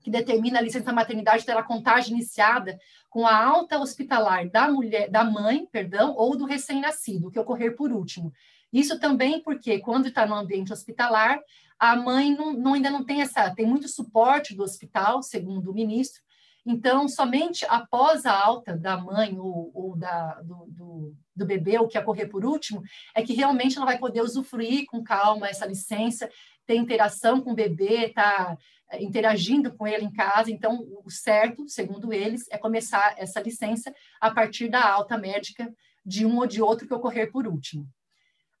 Speaker 5: que determina a licença maternidade terá contagem iniciada com a alta hospitalar da mulher, da mãe, perdão, ou do recém-nascido, que ocorrer por último. Isso também porque quando está no ambiente hospitalar, a mãe não, não, ainda não tem essa, tem muito suporte do hospital, segundo o ministro. Então, somente após a alta da mãe ou, ou da, do, do, do bebê, o que ocorrer por último, é que realmente ela vai poder usufruir com calma essa licença, ter interação com o bebê, tá é, interagindo com ele em casa. Então, o certo, segundo eles, é começar essa licença a partir da alta médica de um ou de outro que ocorrer por último.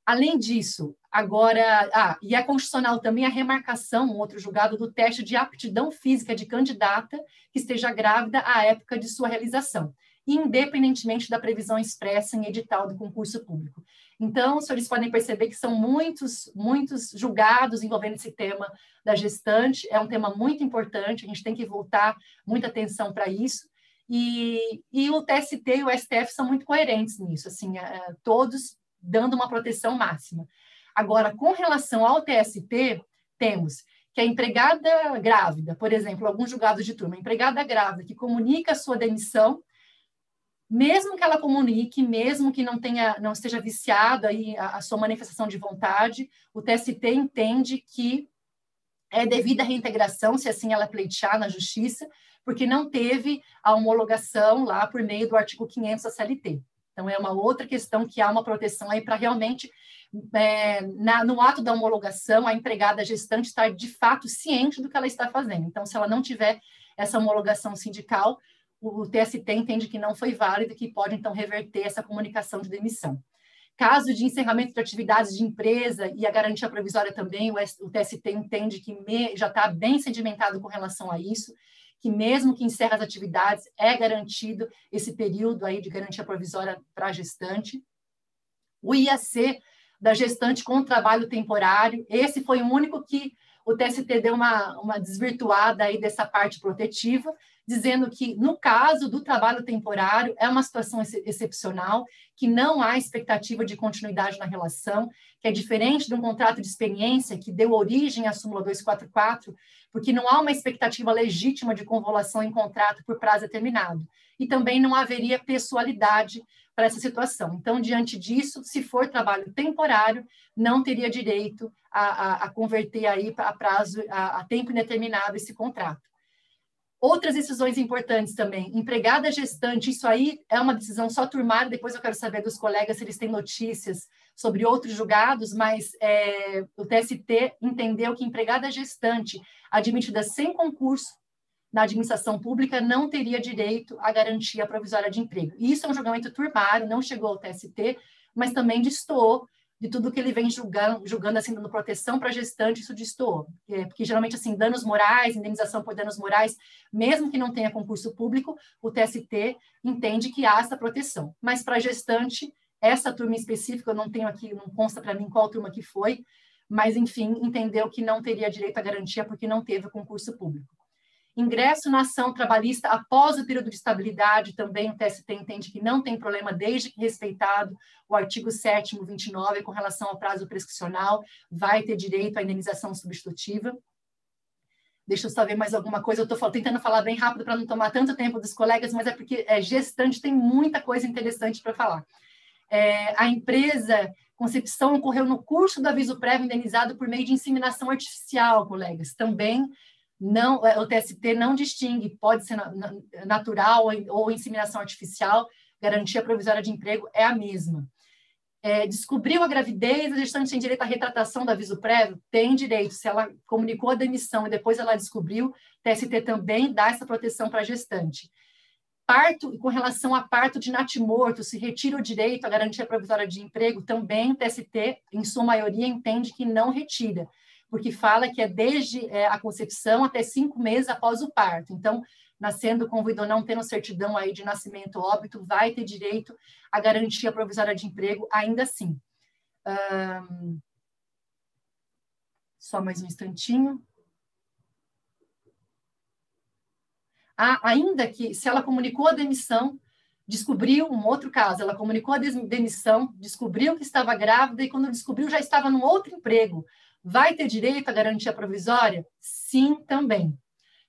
Speaker 5: Além disso, agora, ah, e é constitucional também a remarcação, um outro julgado, do teste de aptidão física de candidata que esteja grávida à época de sua realização, independentemente da previsão expressa em edital do concurso público. Então, os senhores podem perceber que são muitos, muitos julgados envolvendo esse tema da gestante. É um tema muito importante, a gente tem que voltar muita atenção para isso. E, e, o TST e o STF são muito coerentes nisso, assim, é, todos dando uma proteção máxima. Agora, com relação ao TST, temos que a empregada grávida, por exemplo, alguns julgados de turma, empregada grávida que comunica a sua demissão mesmo que ela comunique, mesmo que não tenha, não esteja viciado aí a, a, sua manifestação de vontade, o TST entende que é devida a reintegração, se assim ela pleitear na justiça, porque não teve a homologação lá por meio do artigo 500 da CLT. Então, é uma outra questão que há uma proteção aí para realmente, é, na, no ato da homologação, a empregada gestante estar de fato ciente do que ela está fazendo. Então, se ela não tiver essa homologação sindical, o TST entende que não foi válido e que pode, então, reverter essa comunicação de demissão. Caso de encerramento de atividades de empresa e a garantia provisória também, o TST entende que já está bem sedimentado com relação a isso, que mesmo que encerre as atividades, é garantido esse período aí de garantia provisória para a gestante. O IAC da gestante com trabalho temporário, esse foi o único que o TST deu uma, uma desvirtuada aí dessa parte protetiva, dizendo que, no caso do trabalho temporário, é uma situação ex excepcional, que não há expectativa de continuidade na relação, que é diferente de um contrato de experiência que deu origem à súmula 244, porque não há uma expectativa legítima de convolução em contrato por prazo determinado. E também não haveria pessoalidade para essa situação. Então, diante disso, se for trabalho temporário, não teria direito a, a, a converter aí a prazo, a, a tempo indeterminado esse contrato. Outras decisões importantes também. Empregada gestante, isso aí é uma decisão só turmada, depois eu quero saber dos colegas se eles têm notícias sobre outros julgados, mas é, o TST entendeu que empregada gestante admitida sem concurso na administração pública não teria direito à garantia provisória de emprego. Isso é um julgamento turmário, não chegou ao TST, mas também destoou de tudo que ele vem julgando, julgando assim, dando proteção para gestante, isso destoou. É, porque geralmente, assim, danos morais, indenização por danos morais, mesmo que não tenha concurso público, o TST entende que há essa proteção. Mas para gestante, essa turma específica, eu não tenho aqui, não consta para mim qual turma que foi, mas, enfim, entendeu que não teria direito à garantia porque não teve concurso público. Ingresso na ação trabalhista após o período de estabilidade, também o TST entende que não tem problema, desde que respeitado o artigo 7 29 com relação ao prazo prescricional, vai ter direito à indenização substitutiva. Deixa eu só ver mais alguma coisa. Eu estou tentando falar bem rápido para não tomar tanto tempo dos colegas, mas é porque é, gestante tem muita coisa interessante para falar. É, a empresa Concepção ocorreu no curso do aviso prévio indenizado por meio de inseminação artificial, colegas. Também não, é, o TST não distingue, pode ser natural ou inseminação artificial, garantia provisória de emprego é a mesma. É, descobriu a gravidez, a gestante tem direito à retratação do aviso prévio? Tem direito. Se ela comunicou a demissão e depois ela descobriu, TST também dá essa proteção para a gestante. Parto, com relação a parto de natimorto, se retira o direito à garantia provisória de emprego, também o TST, em sua maioria, entende que não retira porque fala que é desde é, a concepção até cinco meses após o parto. Então, nascendo com ou não tendo certidão aí de nascimento óbito, vai ter direito à garantia provisória de emprego ainda assim. Um... Só mais um instantinho. Ah, ainda que, se ela comunicou a demissão, descobriu um outro caso, ela comunicou a demissão, descobriu que estava grávida e quando descobriu já estava num outro emprego, Vai ter direito à garantia provisória? Sim, também.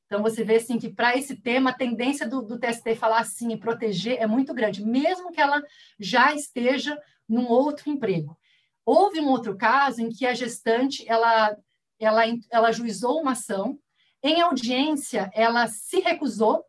Speaker 5: Então, você vê assim, que para esse tema, a tendência do, do TST falar assim e proteger é muito grande, mesmo que ela já esteja num outro emprego. Houve um outro caso em que a gestante ela, ela, ela juizou uma ação, em audiência, ela se recusou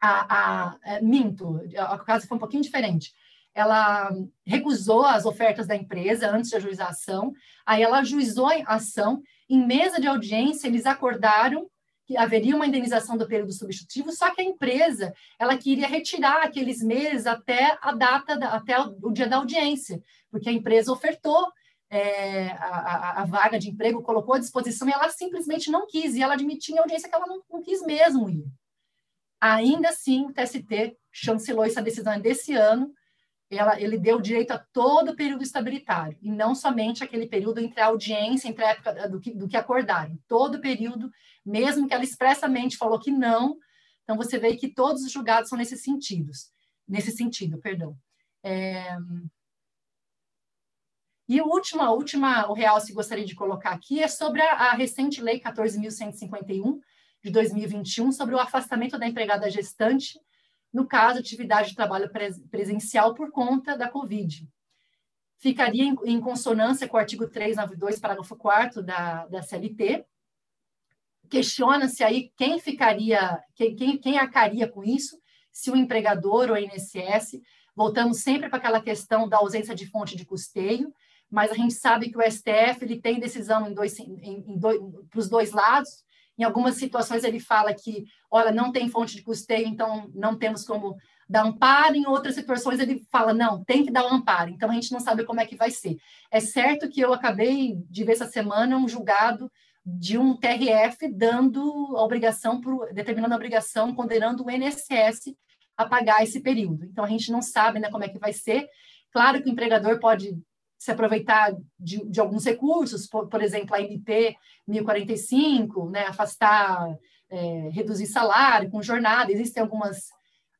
Speaker 5: a, a, a é, minto, o caso foi um pouquinho diferente. Ela recusou as ofertas da empresa antes de ajuizar a ação, aí ela ajuizou a ação, em mesa de audiência eles acordaram que haveria uma indenização do período substitutivo, só que a empresa ela queria retirar aqueles meses até a data, da, até o dia da audiência, porque a empresa ofertou é, a, a, vaga de emprego, colocou à disposição e ela simplesmente não quis, e ela admitiu em audiência que ela não, não quis mesmo ir. Ainda assim, o TST chancelou essa decisão desse ano, ela, ele deu direito a todo o período estabilitário, e não somente aquele período entre a audiência, entre a época do que, do que acordarem. Todo o período, mesmo que ela expressamente falou que não, então você vê que todos os julgados são nesses sentidos, nesse sentido, perdão. É... E o último, a última, o real se gostaria de colocar aqui é sobre a, a recente lei 14.151 de 2021 sobre o afastamento da empregada gestante no caso, atividade de trabalho presencial por conta da Covid. Ficaria em, em consonância com o artigo 392, parágrafo 4 da, da CLT. Questiona-se aí quem ficaria, quem, quem, quem arcaria com isso, se o empregador ou a INSS. Voltamos sempre para aquela questão da ausência de fonte de custeio, mas a gente sabe que o STF ele tem decisão dois, dois, para os dois lados, em algumas situações ele fala que, olha, não tem fonte de custeio, então não temos como dar amparo. Em outras situações ele fala, não, tem que dar um amparo. Então a gente não sabe como é que vai ser. É certo que eu acabei de ver essa semana um julgado de um TRF dando a obrigação, por, determinando a obrigação, condenando o INSS a pagar esse período. Então a gente não sabe né, como é que vai ser. Claro que o empregador pode se aproveitar de, de alguns recursos, por, por, exemplo, a MP 1045, né, afastar, é, reduzir salário com jornada, existem algumas,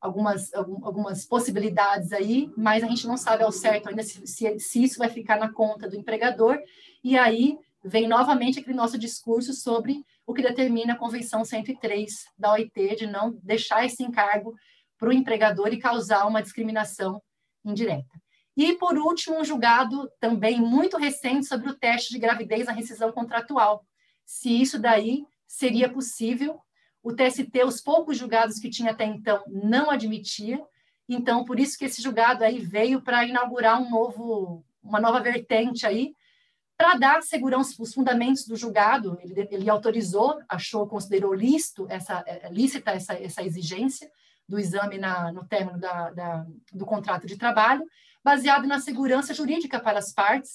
Speaker 5: algumas, algumas possibilidades aí, mas a gente não sabe ao certo ainda se, se, se isso vai ficar na conta do empregador, e aí vem novamente aquele nosso discurso sobre o que determina a Convenção 103 da OIT, de não deixar esse encargo para o empregador e causar uma discriminação indireta. E, por último, um julgado também muito recente sobre o teste de gravidez na rescisão contratual. Se isso daí seria possível, o TST, os poucos julgados que tinha até então, não admitia. Então, por isso que esse julgado aí veio para inaugurar um novo, uma nova vertente aí, para dar segurança os fundamentos do julgado. Ele, ele autorizou, achou, considerou lícito essa, é, lícita essa, essa exigência do exame na, no término da, da, do contrato de trabalho baseado na segurança jurídica para as partes,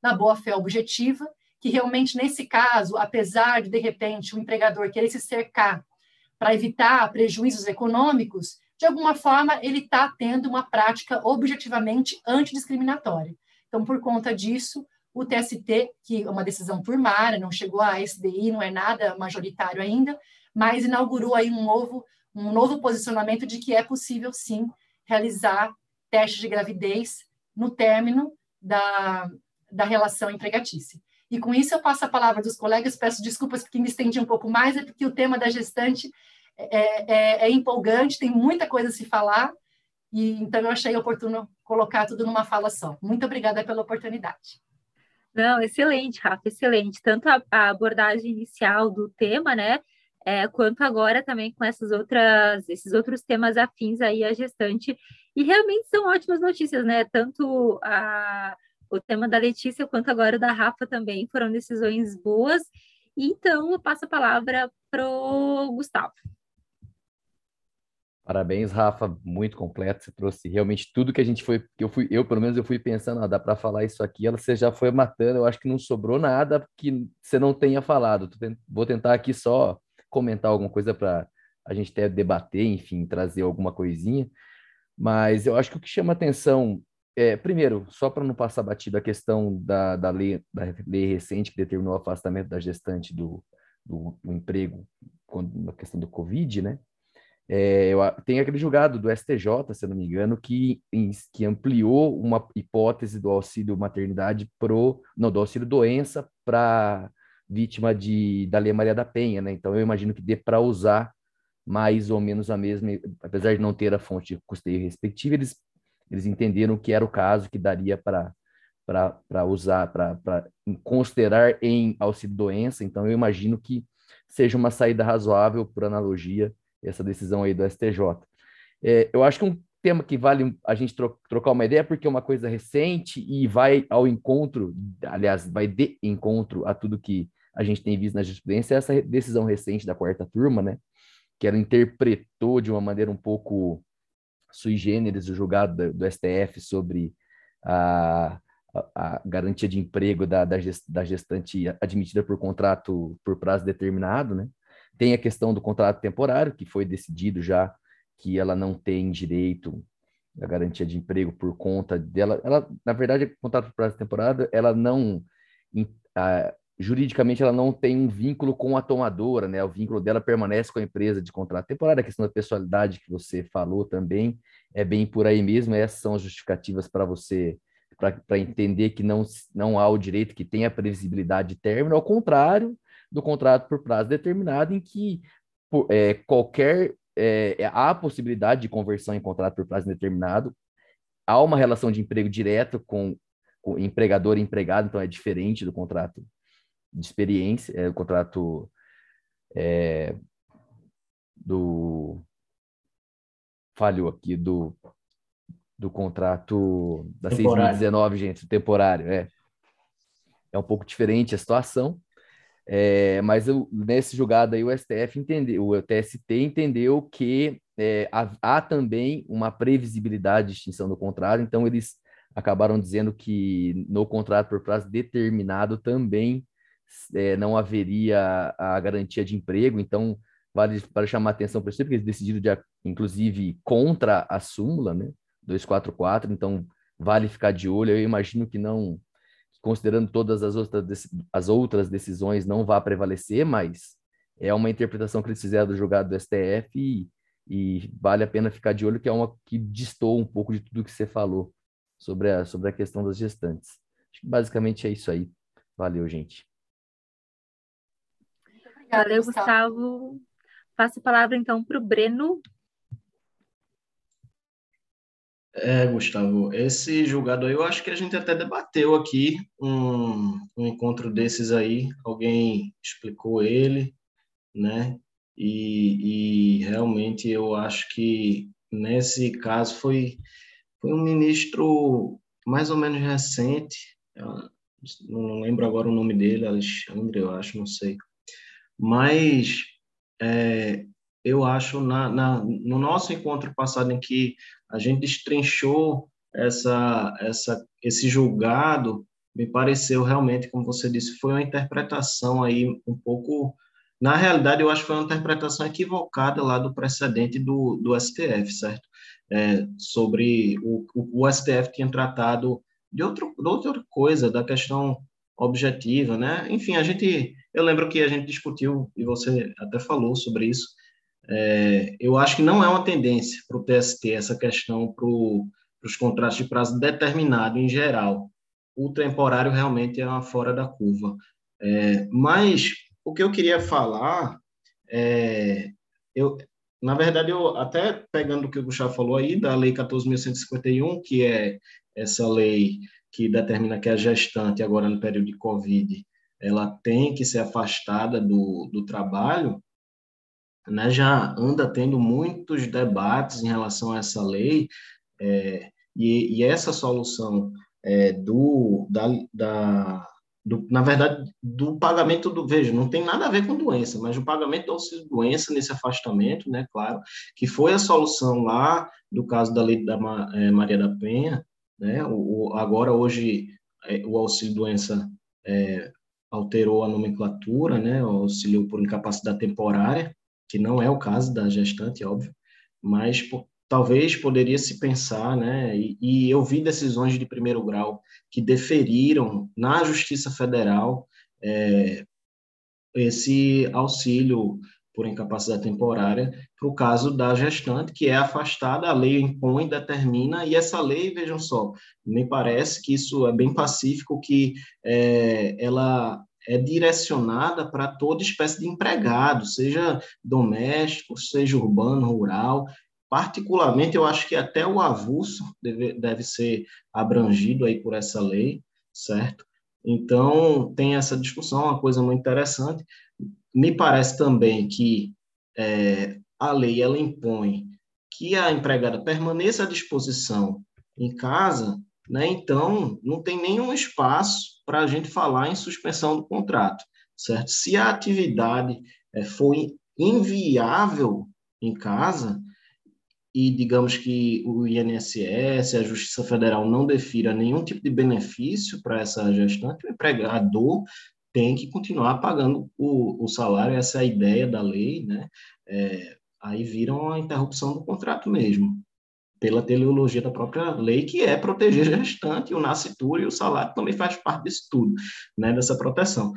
Speaker 5: na boa-fé objetiva, que realmente, nesse caso, apesar de, de repente, o empregador querer se cercar para evitar prejuízos econômicos, de alguma forma, ele está tendo uma prática objetivamente antidiscriminatória. Então, por conta disso, o TST, que é uma decisão turmária, não chegou à SDI, não é nada majoritário ainda, mas inaugurou aí um novo, um novo posicionamento de que é possível, sim, realizar teste de gravidez no término da, da relação empregatícia. E com isso eu passo a palavra dos colegas, peço desculpas porque me estendi um pouco mais, é porque o tema da gestante é, é, é empolgante, tem muita coisa a se falar, e então eu achei oportuno colocar tudo numa fala só. Muito obrigada pela oportunidade.
Speaker 1: Não, excelente, Rafa, excelente. Tanto a, a abordagem inicial do tema, né, é, quanto agora também com essas outras, esses outros temas afins aí à gestante e realmente são ótimas notícias, né? Tanto a, o tema da Letícia quanto agora da Rafa também foram decisões boas. Então, eu passo a palavra para o Gustavo.
Speaker 6: Parabéns, Rafa, muito completo. Você trouxe realmente tudo que a gente foi, eu fui, eu pelo menos eu fui pensando, ah, dá para falar isso aqui. Ela você já foi matando. Eu acho que não sobrou nada que você não tenha falado. Vou tentar aqui só comentar alguma coisa para a gente até debater, enfim, trazer alguma coisinha. Mas eu acho que o que chama atenção é, primeiro, só para não passar batido a questão da, da, lei, da lei recente que determinou o afastamento da gestante do, do, do emprego quando, na questão do Covid, né? É, eu, tem aquele julgado do STJ, se não me engano, que, que ampliou uma hipótese do auxílio maternidade pro, não, do auxílio doença para vítima de, da Lei Maria da Penha, né? Então eu imagino que dê para usar mais ou menos a mesma, apesar de não ter a fonte de custeio respectiva, eles, eles entenderam que era o caso que daria para usar, para considerar em auxílio doença. Então, eu imagino que seja uma saída razoável, por analogia, essa decisão aí do STJ. É, eu acho que um tema que vale a gente tro trocar uma ideia, porque é uma coisa recente e vai ao encontro, aliás, vai de encontro a tudo que a gente tem visto na jurisprudência, é essa decisão recente da quarta turma, né? Que ela interpretou de uma maneira um pouco sui generis o julgado do, STF sobre a, a, garantia de emprego da, da, gestante admitida por contrato por prazo determinado, né? Tem a questão do contrato temporário, que foi decidido já que ela não tem direito à garantia de emprego por conta dela. Ela, na verdade, contrato por prazo temporário, ela não juridicamente ela não tem um vínculo com a tomadora, né? O vínculo dela permanece com a empresa de contrato temporário. A questão da pessoalidade que você falou também é bem por aí mesmo. Essas são as justificativas para você para entender que não, não há o direito que tenha previsibilidade de término, ao contrário do contrato por prazo determinado, em que por, é, qualquer é, há a possibilidade de conversão em contrato por prazo determinado, há uma relação de emprego direto com, com empregador e empregado, então é diferente do contrato de experiência, é o contrato é, do falhou aqui do do contrato da temporário. 6.019, gente, temporário, é. É um pouco diferente a situação, é, mas eu, nesse julgado aí o STF entendeu, o TST entendeu que é, há, há, também uma previsibilidade de extinção do contrato, então eles acabaram dizendo que no contrato por prazo determinado também é, não haveria a garantia de emprego, então vale para chamar atenção para isso, porque eles decidiram, de, inclusive, contra a súmula, né, 244, então vale ficar de olho. Eu imagino que não, considerando todas as outras, as outras decisões, não vá prevalecer, mas é uma interpretação que eles fizeram do julgado do STF e, e vale a pena ficar de olho, que é uma que distou um pouco de tudo que você falou sobre a, sobre a questão das gestantes. Acho que basicamente é isso aí. Valeu, gente.
Speaker 1: Valeu, Gustavo. Passo a palavra então para o Breno.
Speaker 4: É, Gustavo, esse julgado aí, eu acho que a gente até debateu aqui um, um encontro desses aí, alguém explicou ele, né? E, e realmente eu acho que nesse caso foi, foi um ministro mais ou menos recente, não lembro agora o nome dele, Alexandre, eu acho, não sei. Mas é, eu acho, na, na, no nosso encontro passado, em que a gente destrinchou essa, essa, esse julgado, me pareceu realmente, como você disse, foi uma interpretação aí um pouco. Na realidade, eu acho que foi uma interpretação equivocada lá do precedente do, do STF, certo? É, sobre o, o, o STF tinha tratado de, outro, de outra coisa, da questão objetiva, né? Enfim, a gente, eu lembro que a gente discutiu e você até falou sobre isso. É, eu acho que não é uma tendência para o TST essa questão para os contratos de prazo determinado em geral. O temporário realmente é uma fora da curva. É, mas o que eu queria falar, é, eu, na verdade, eu até pegando o que o Gustavo falou aí da Lei 14.151, que é essa lei que determina que a gestante, agora no período de Covid, ela tem que ser afastada do, do trabalho, né, já anda tendo muitos debates em relação a essa lei, é, e, e, essa solução é, do, da, da do, na verdade, do pagamento do, veja, não tem nada a ver com doença, mas o pagamento do auxílio doença nesse afastamento, né, claro, que foi a solução lá do caso da lei da é, Maria da Penha, né? O, agora, hoje, é, o auxílio-doença é, alterou a nomenclatura, né? auxílio por incapacidade temporária, que não é o caso da gestante, óbvio, mas por, talvez poderia se pensar, né? E, e, eu vi decisões de primeiro grau que deferiram na Justiça Federal é, esse auxílio por incapacidade temporária, para o caso da gestante, que é afastada, a lei impõe, determina, e essa lei, vejam só, me parece que isso é bem pacífico, que é, ela é direcionada para toda espécie de empregado, seja doméstico, seja urbano, rural, particularmente, eu acho que até o avulso deve, deve ser abrangido aí por essa lei, certo? Então, tem essa discussão, uma coisa muito interessante, me parece também que é, a lei ela impõe que a empregada permaneça à disposição em casa, né? então não tem nenhum espaço para a gente falar em suspensão do contrato, certo? Se a atividade é, for inviável em casa, e digamos que o INSS, a Justiça Federal não defira nenhum tipo de benefício para essa gestante, o empregador tem que continuar pagando o, o salário, essa é a ideia da lei, né? É, aí viram a interrupção do contrato mesmo, pela teleologia da própria lei, que é proteger a gestante, o nascituro e o salário também faz parte disso tudo, né, dessa proteção.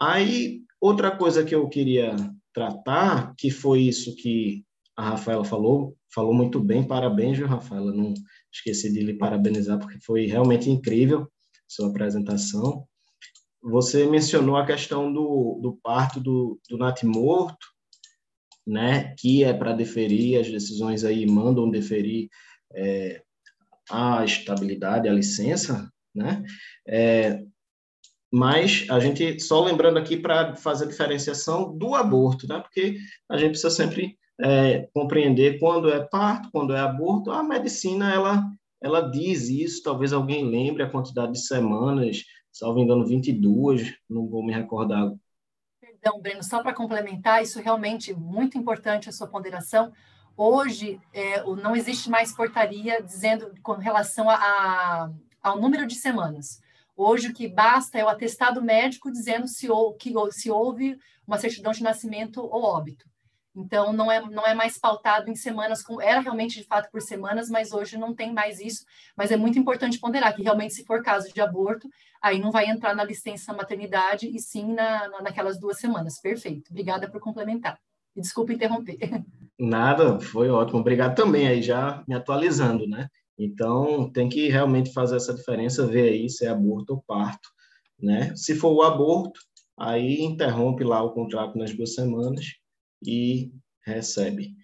Speaker 4: Aí, outra coisa que eu queria tratar, que foi isso que a Rafaela falou, falou muito bem, parabéns, viu, Rafaela, não esqueci de lhe parabenizar, porque foi realmente incrível sua apresentação, você mencionou a questão do, do parto do, do natimorto, né, que é para deferir, as decisões aí mandam deferir é, a estabilidade, a licença, né, é, mas a gente, só lembrando aqui para fazer a diferenciação do aborto, né, porque a gente precisa sempre é, compreender quando é parto, quando é aborto, a medicina, ela, ela diz isso, talvez alguém lembre a quantidade de semanas, salvo engano, 22, não vou me recordar.
Speaker 5: Perdão, Breno, só para complementar, isso realmente muito importante a sua ponderação. Hoje, é, não existe mais portaria dizendo com relação a, a, ao número de semanas. Hoje, o que basta é o atestado médico dizendo se, ou, que, se houve uma certidão de nascimento ou óbito. Então, não é, não é mais pautado em semanas, com, era realmente de fato por semanas, mas hoje não tem mais isso. Mas é muito importante ponderar que realmente, se for caso de aborto, aí não vai entrar na licença maternidade e sim na naquelas duas semanas. Perfeito. Obrigada por complementar. E desculpa interromper.
Speaker 4: Nada, foi ótimo. Obrigado também aí, já me atualizando, né? Então, tem que realmente fazer essa diferença, ver aí se é aborto ou parto, né? Se for o aborto, aí interrompe lá o contrato nas duas semanas e recebe.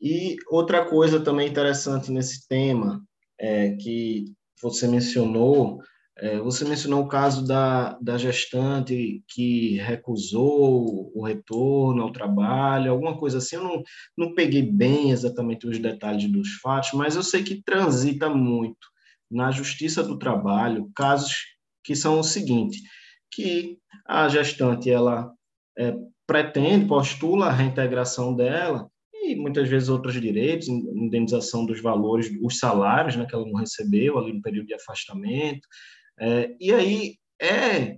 Speaker 4: E outra coisa também interessante nesse tema, é, que você mencionou, é, você mencionou o caso da, da gestante que recusou o retorno ao trabalho, alguma coisa assim. Eu não, não peguei bem exatamente os detalhes dos fatos, mas eu sei que transita muito na Justiça do Trabalho casos que são o seguinte, que a gestante ela é, pretende, postula a reintegração dela e muitas vezes outros direitos, indenização dos valores, os salários né, que ela não recebeu ali no período de afastamento. É, e aí é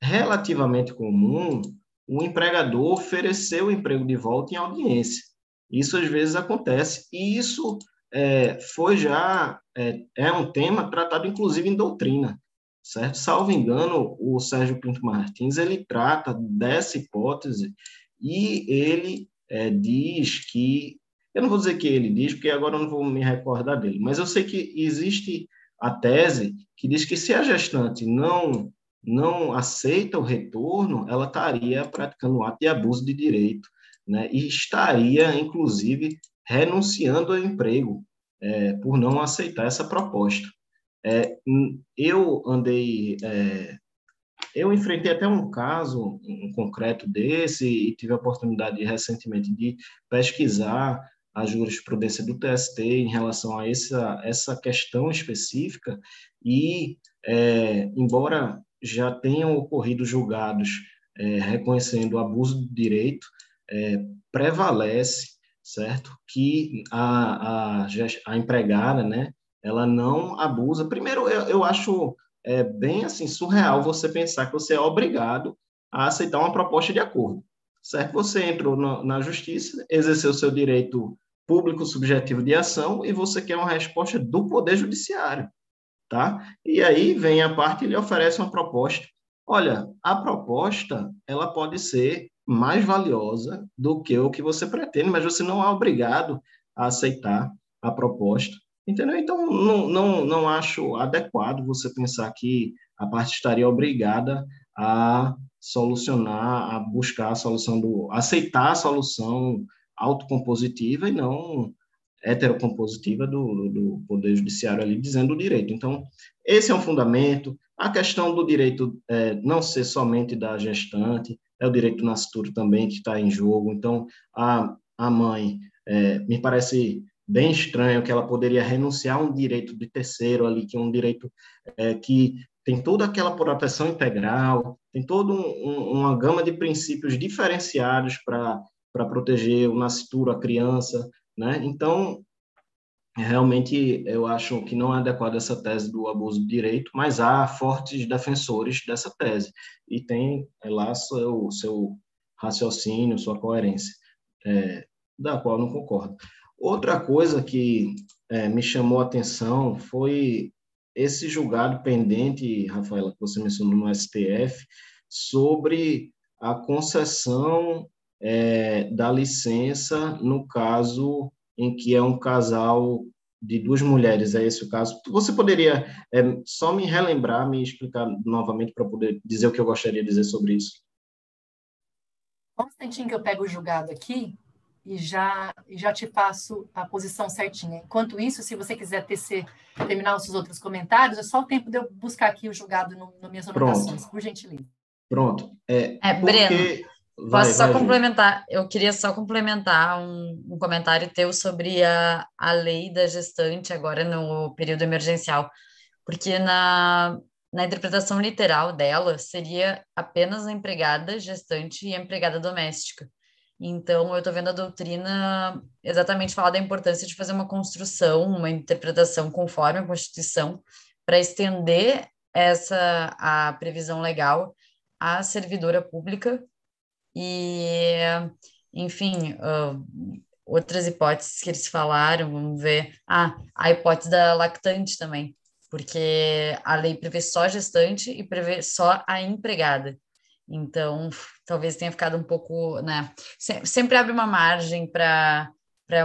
Speaker 4: relativamente comum o empregador oferecer o emprego de volta em audiência. Isso às vezes acontece. E isso é, foi já é, é um tema tratado inclusive em doutrina certo? Salvo engano, o Sérgio Pinto Martins ele trata dessa hipótese e ele é, diz que eu não vou dizer que ele diz, porque agora eu não vou me recordar dele, mas eu sei que existe a tese que diz que se a gestante não não aceita o retorno, ela estaria praticando um ato de abuso de direito, né? E estaria, inclusive, renunciando ao emprego é, por não aceitar essa proposta. É, eu andei, é, eu enfrentei até um caso um concreto desse e tive a oportunidade recentemente de pesquisar a jurisprudência do TST em relação a essa, essa questão específica e, é, embora já tenham ocorrido julgados é, reconhecendo o abuso de direito, é, prevalece, certo, que a, a, a empregada, né, ela não abusa. Primeiro, eu, eu acho é, bem assim surreal você pensar que você é obrigado a aceitar uma proposta de acordo. Certo? Você entrou na, na justiça, exerceu seu direito público subjetivo de ação e você quer uma resposta do Poder Judiciário. Tá? E aí vem a parte e lhe oferece uma proposta. Olha, a proposta ela pode ser mais valiosa do que o que você pretende, mas você não é obrigado a aceitar a proposta. Entendeu? Então, não, não, não acho adequado você pensar que a parte estaria obrigada a solucionar, a buscar a solução do. aceitar a solução autocompositiva e não heterocompositiva do, do Poder Judiciário ali dizendo o direito. Então, esse é um fundamento. A questão do direito é, não ser somente da gestante, é o direito nascituro também que está em jogo. Então, a, a mãe, é, me parece bem estranho que ela poderia renunciar a um direito de terceiro ali, que é um direito é, que tem toda aquela proteção integral, tem toda um, uma gama de princípios diferenciados para proteger o nascituro, a criança, né? Então, realmente, eu acho que não é adequada essa tese do abuso de direito, mas há fortes defensores dessa tese, e tem é lá seu, seu raciocínio, sua coerência, é, da qual não concordo. Outra coisa que é, me chamou a atenção foi esse julgado pendente, Rafaela, que você mencionou no STF, sobre a concessão é, da licença no caso em que é um casal de duas mulheres, é esse o caso. Você poderia é, só me relembrar, me explicar novamente para poder dizer o que eu gostaria de dizer sobre isso?
Speaker 5: Um instantinho que eu pego o julgado aqui e já, já te passo a posição certinha. Enquanto isso, se você quiser tecer, terminar os seus outros comentários, é só o tempo de eu buscar aqui o julgado no, no minhas anotações, Pronto. por gentileza.
Speaker 4: Pronto.
Speaker 7: É, é porque... Breno, vai, posso vai, só complementar? Eu queria só complementar um, um comentário teu sobre a, a lei da gestante agora no período emergencial, porque na, na interpretação literal dela seria apenas a empregada gestante e a empregada doméstica. Então, eu estou vendo a doutrina exatamente falar da importância de fazer uma construção, uma interpretação conforme a Constituição, para estender essa a previsão legal à servidora pública e, enfim, uh, outras hipóteses que eles falaram, vamos ver. Ah, a hipótese da lactante também, porque a lei prevê só gestante e prevê só a empregada. Então, talvez tenha ficado um pouco, né? Sempre abre uma margem para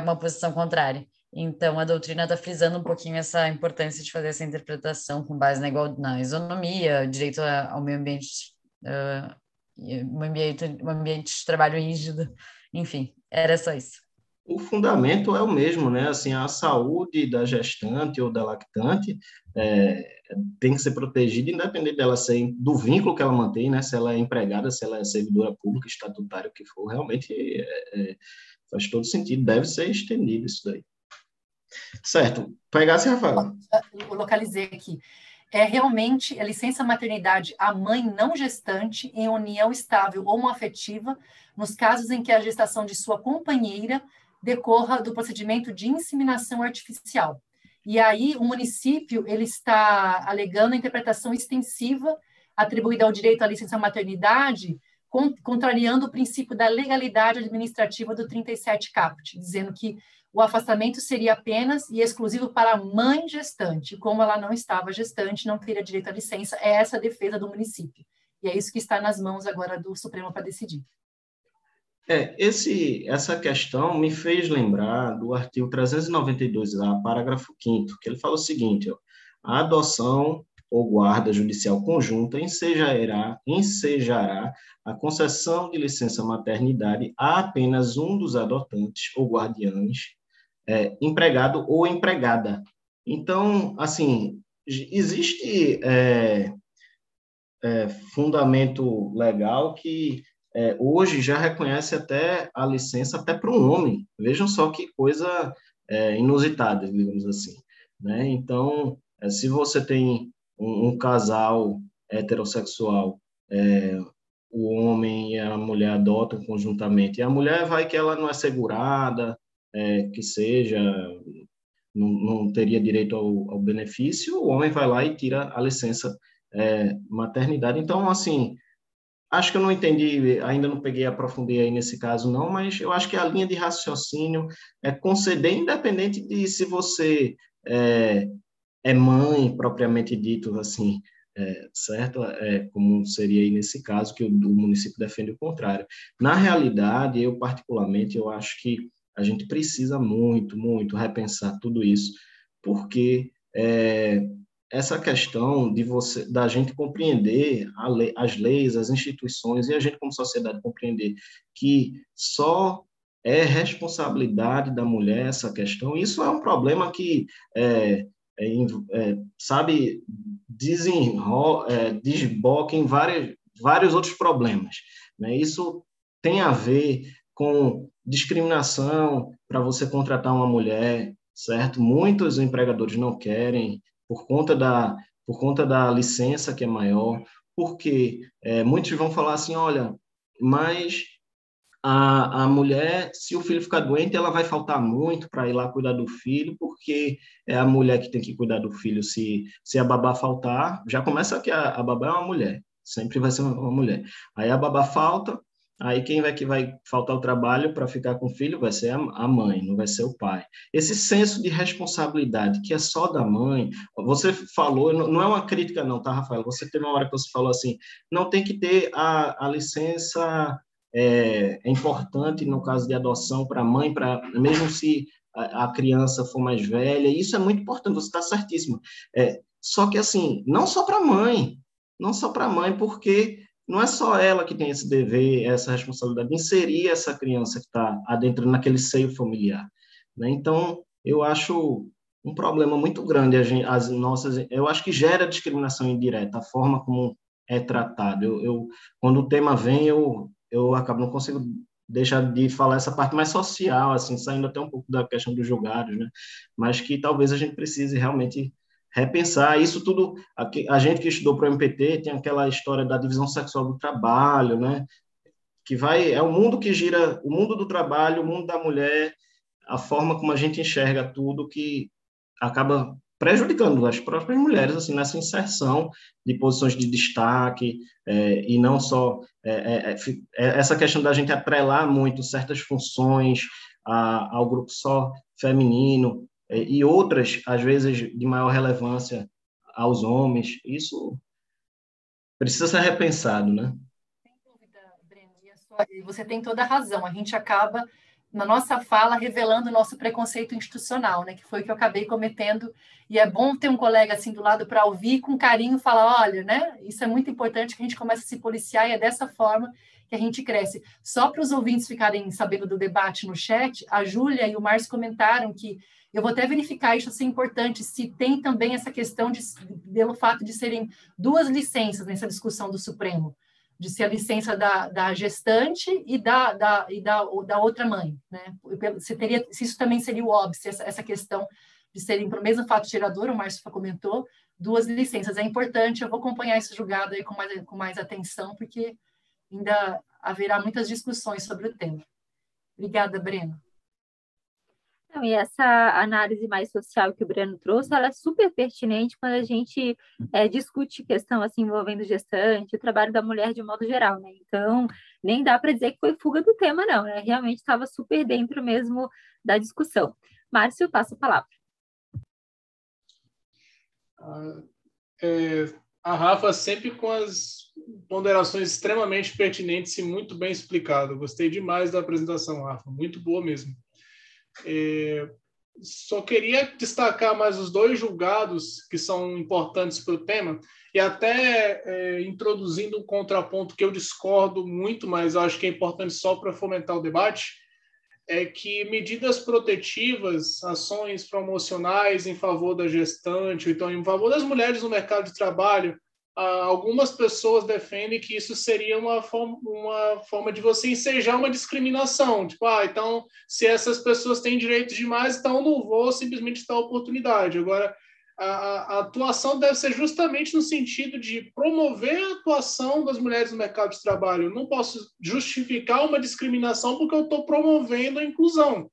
Speaker 7: uma posição contrária. Então, a doutrina está frisando um pouquinho essa importância de fazer essa interpretação com base na, igual, na isonomia, direito ao meio ambiente, uh, um ambiente, um ambiente de trabalho rígido, enfim, era só isso.
Speaker 4: O fundamento é o mesmo, né? Assim, a saúde da gestante ou da lactante é, tem que ser protegida, independente dela ser do vínculo que ela mantém, né? Se ela é empregada, se ela é servidora pública, estatutária, o que for, realmente é, é, faz todo sentido, deve ser estendido isso daí. Certo. Pegasse, Rafael.
Speaker 5: Eu localizei aqui. É realmente a licença maternidade a mãe não gestante em união estável ou afetiva, nos casos em que a gestação de sua companheira decorra do procedimento de inseminação artificial. E aí o município ele está alegando a interpretação extensiva atribuída ao direito à licença maternidade, contrariando o princípio da legalidade administrativa do 37 caput, dizendo que o afastamento seria apenas e exclusivo para a mãe gestante. Como ela não estava gestante, não teria direito à licença. É essa a defesa do município. E é isso que está nas mãos agora do Supremo para decidir.
Speaker 4: É, esse, essa questão me fez lembrar do artigo 392A, parágrafo 5 que ele fala o seguinte, ó, a adoção ou guarda judicial conjunta ensejará, ensejará a concessão de licença maternidade a apenas um dos adotantes ou guardiães é, empregado ou empregada. Então, assim, existe é, é, fundamento legal que é, hoje já reconhece até a licença até para um homem. Vejam só que coisa é, inusitada, digamos assim. Né? Então, é, se você tem um, um casal heterossexual, o homem e a mulher adotam conjuntamente, e a mulher vai que ela não é segurada, é, que seja, não, não teria direito ao, ao, benefício, o homem vai lá e tira a licença é, maternidade. Então, assim, acho que eu não entendi, ainda não peguei, aprofundei aí nesse caso não, mas eu acho que a linha de raciocínio é conceder, independente de se você é, é mãe, propriamente dito, assim, é, certo? É, como seria aí nesse caso, que o, o município defende o contrário. Na realidade, eu particularmente, eu acho que a gente precisa muito, muito repensar tudo isso, porque é, essa questão de você, da gente compreender lei, as leis, as instituições e a gente como sociedade compreender que só é responsabilidade da mulher essa questão. Isso é um problema que é, é, é, sabe desenrola, é, desboca em vários outros problemas. Né? Isso tem a ver com discriminação para você contratar uma mulher, certo? Muitos empregadores não querem por conta da por conta da licença que é maior, porque é, muitos vão falar assim, olha, mas a, a mulher, se o filho ficar doente, ela vai faltar muito para ir lá cuidar do filho, porque é a mulher que tem que cuidar do filho. Se, se a babá faltar, já começa que a, a babá é uma mulher, sempre vai ser uma, uma mulher. Aí a babá falta, Aí quem vai que vai faltar o trabalho para ficar com o filho vai ser a mãe, não vai ser o pai. Esse senso de responsabilidade que é só da mãe, você falou, não é uma crítica não, tá, Rafael? Você teve uma hora que você falou assim, não tem que ter a, a licença é, é importante no caso de adoção para a mãe, para mesmo se a, a, criança for mais velha, isso é muito importante, você está certíssimo. É, só que assim, não só para a mãe, não só para a mãe, porque não é só ela que tem esse dever, essa responsabilidade de inserir essa criança que está adentrando naquele seio familiar. Né? Então, eu acho um problema muito grande as nossas, eu acho que gera discriminação indireta a forma como é tratado. Eu, eu quando o tema vem, eu eu acabo não consigo deixar de falar essa parte mais social, assim, saindo até um pouco da questão dos julgados, né? Mas que talvez a gente precise realmente repensar isso tudo. A, gente que estudou para o MPT tem aquela história da divisão sexual do trabalho, né? Que vai é o mundo que gira, o mundo do trabalho, o mundo da mulher, a forma como a gente enxerga tudo que acaba prejudicando as próprias mulheres assim nessa inserção de posições de destaque é, e não só é, é, é, é, essa questão da gente atrelar muito certas funções a, ao grupo só feminino e outras, às vezes, de maior relevância aos homens, isso precisa ser repensado, né?
Speaker 5: Sem dúvida, Breno. Você tem toda a razão. A gente acaba na nossa fala revelando o nosso preconceito institucional, né, que foi o que eu acabei cometendo. E é bom ter um colega assim do lado para ouvir com carinho falar, olha, né, isso é muito importante que a gente comece a se policiar e é dessa forma que a gente cresce. Só para os ouvintes ficarem sabendo do debate no chat, a Júlia e o Márcio comentaram que eu vou até verificar isso assim importante, se tem também essa questão de, pelo fato de serem duas licenças nessa discussão do Supremo de ser a licença da, da gestante e da, da, e da, da outra mãe, né? Se, teria, se isso também seria o óbvio, essa, essa questão de serem para o mesmo fato gerador, o Márcio comentou, duas licenças. É importante, eu vou acompanhar esse julgado aí com mais, com mais atenção, porque ainda haverá muitas discussões sobre o tema. Obrigada, Breno.
Speaker 1: Não, e essa análise mais social que o Breno trouxe, ela é super pertinente quando a gente é, discute questão assim envolvendo gestante, o trabalho da mulher de modo geral, né? Então, nem dá para dizer que foi fuga do tema, não, né? Realmente estava super dentro mesmo da discussão. Márcio, passa a palavra.
Speaker 3: Ah, é, a Rafa sempre com as ponderações extremamente pertinentes e muito bem explicado. Gostei demais da apresentação, Rafa, muito boa mesmo. É, só queria destacar mais os dois julgados que são importantes para o tema, e até é, introduzindo um contraponto que eu discordo muito, mas acho que é importante só para fomentar o debate, é que medidas protetivas, ações promocionais em favor da gestante, ou então em favor das mulheres no mercado de trabalho, algumas pessoas defendem que isso seria uma forma, uma forma de você ensejar uma discriminação. Tipo, ah, então, se essas pessoas têm direitos demais, então não vou simplesmente dar oportunidade. Agora, a, a, atuação deve ser justamente no sentido de promover a atuação das mulheres no mercado de trabalho. Eu não posso justificar uma discriminação porque eu estou promovendo a inclusão.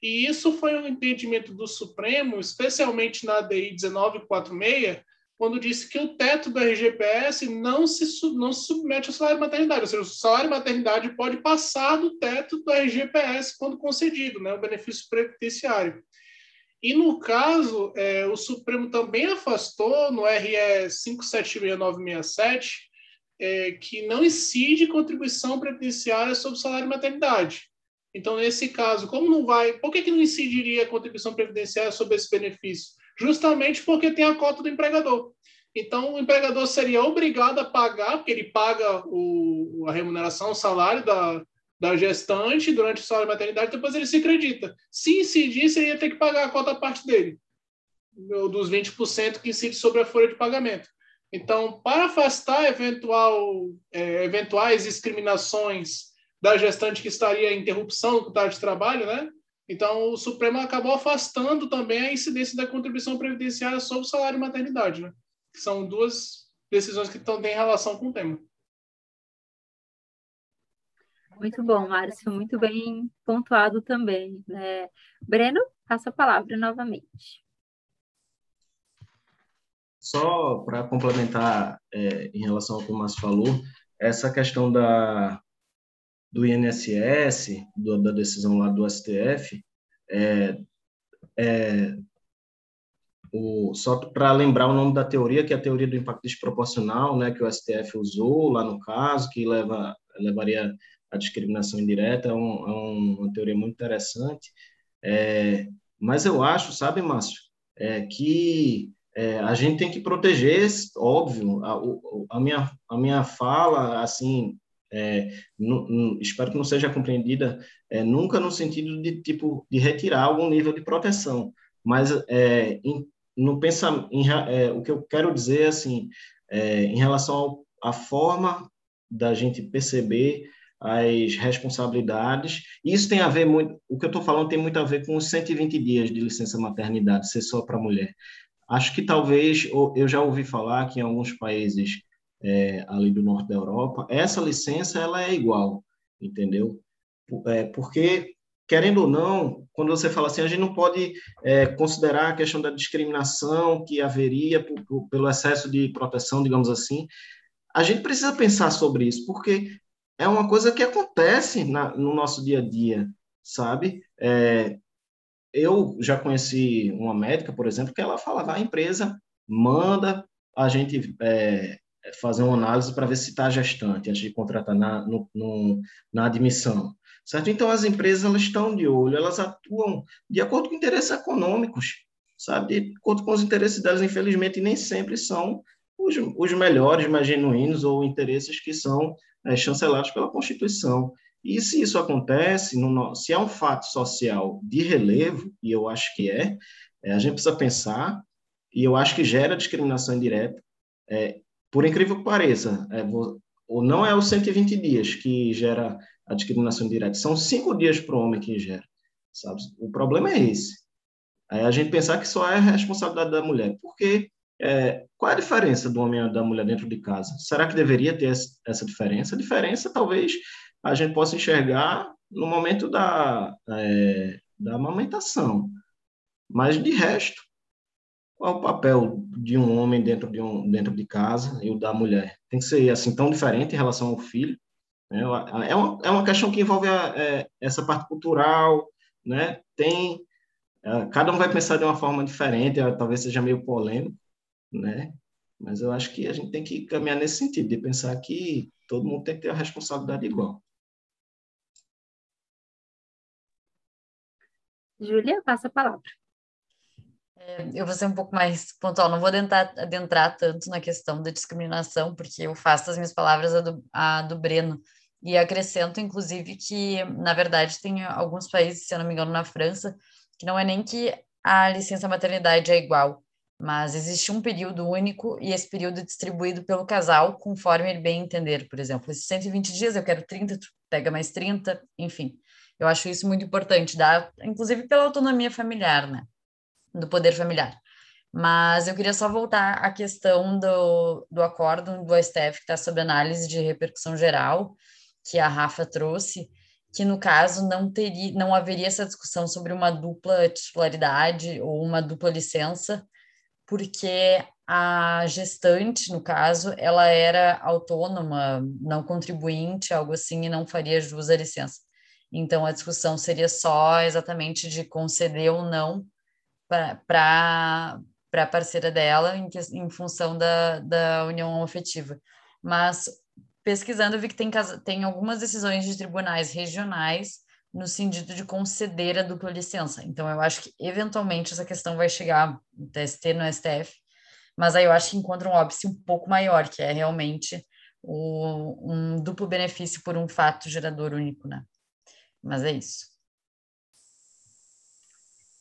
Speaker 3: E isso foi um entendimento do Supremo, especialmente na ADI 1946, quando disse que o teto do RGPS não se, não se submete ao salário de maternidade, ou seja, o salário de maternidade pode passar do teto do RGPS quando concedido, né, o benefício previdenciário. E no caso, é, o Supremo também afastou no RE 576967 é, que não incide contribuição previdenciária sobre o salário de maternidade. Então, nesse caso, como não vai, por que, que não incidiria a contribuição previdenciária sobre esse benefício? Justamente porque tem a cota do empregador. Então, o empregador seria obrigado a pagar, porque ele paga o, a remuneração, o salário da, da gestante durante o salário de maternidade, depois ele se acredita. Se incidisse, ele ia ter que pagar a cota parte dele, dos 20% que incide sobre a folha de pagamento. Então, para afastar eventual, é, eventuais discriminações da gestante que estaria em interrupção do contrato de trabalho, né? Então, o Supremo acabou afastando também a incidência da contribuição previdenciária sobre o salário e maternidade, né? Que são duas decisões que estão em relação com o tema.
Speaker 1: Muito bom, Márcio, muito bem pontuado também. Né? Breno, passa a palavra novamente.
Speaker 4: Só para complementar é, em relação ao que o Márcio falou, essa questão da, do INSS, do, da decisão lá do STF, é, é, o, só para lembrar o nome da teoria, que é a teoria do impacto desproporcional, né, que o STF usou lá no caso, que leva, levaria à discriminação indireta, é, um, é uma teoria muito interessante. É, mas eu acho, sabe, Márcio, é, que é, a gente tem que proteger, óbvio, a, a, minha, a minha fala, assim, é, espero que não seja compreendida é, nunca no sentido de tipo de retirar algum nível de proteção, mas é, em, no em, é, o que eu quero dizer assim, é, em relação à forma da gente perceber as responsabilidades, isso tem a ver muito, o que eu estou falando tem muito a ver com os 120 dias de licença maternidade, ser só para mulher. Acho que talvez, eu já ouvi falar que em alguns países é, ali do norte da Europa, essa licença ela é igual, entendeu? É, porque, querendo ou não, quando você fala assim, a gente não pode é, considerar a questão da discriminação que haveria por, por, pelo excesso de proteção, digamos assim, a gente precisa pensar sobre isso, porque é uma coisa que acontece na, no nosso dia a dia, sabe? É, eu já conheci uma médica, por exemplo, que ela falava, a empresa manda a gente é, fazer uma análise para ver se está gestante, antes de contratar na, no, no, na admissão, certo? Então, as empresas elas estão de olho, elas atuam de acordo com interesses econômicos, sabe? De acordo com os interesses delas, infelizmente, nem sempre são os, os melhores, mais genuínos, ou interesses que são é, chancelados pela Constituição. E se isso acontece, no, se é um fato social de relevo, e eu acho que é, é, a gente precisa pensar, e eu acho que gera discriminação indireta, é, por incrível que pareça, é, ou não é os 120 dias que gera a discriminação indireta, são cinco dias para o homem que gera, sabe? O problema é esse. Aí a gente pensar que só é responsabilidade da mulher, porque é, qual é a diferença do homem e da mulher dentro de casa? Será que deveria ter essa diferença? A diferença talvez a gente possa enxergar no momento da, é, da amamentação. Mas de resto, qual é o papel de um homem dentro de, um, dentro de casa e o da mulher? Tem que ser assim tão diferente em relação ao filho? Né? É, uma, é uma questão que envolve a, é, essa parte cultural, né? Tem é, cada um vai pensar de uma forma diferente, talvez seja meio polêmico, né? Mas eu acho que a gente tem que caminhar nesse sentido, de pensar que todo mundo tem que ter a responsabilidade igual.
Speaker 1: Júlia, passa a palavra.
Speaker 7: É, eu vou ser um pouco mais pontual, não vou adentrar, adentrar, tanto na questão da discriminação, porque eu faço as minhas palavras a do, a do Breno, e acrescento, inclusive, que, na verdade, tem alguns países, se eu não me engano, na França, que não é nem que a licença maternidade é igual, mas existe um período único e esse período é distribuído pelo casal conforme ele bem entender. Por exemplo, esses 120 dias eu quero 30, tu pega mais 30, enfim. Eu acho isso muito importante, dá, inclusive pela autonomia familiar, né? Do poder familiar. Mas eu queria só voltar à questão do, do acórdão do STF que está sob análise de repercussão geral, que a Rafa trouxe, que no caso não teria, não haveria essa discussão sobre uma dupla titularidade ou uma dupla licença, porque a gestante, no caso, ela era autônoma, não contribuinte, algo assim, e não faria jus à licença. Então, a discussão seria só exatamente de conceder ou não para a parceira dela em, em função da, da união afetiva. Mas, pesquisando, vi que tem, tem algumas decisões de tribunais regionais no sentido de conceder a dupla licença. Então, eu acho que, eventualmente, essa questão vai chegar no TST, no STF, mas aí eu acho que encontra um óbice um pouco maior, que é realmente o, um duplo benefício por um fato gerador único, né? Mas é isso.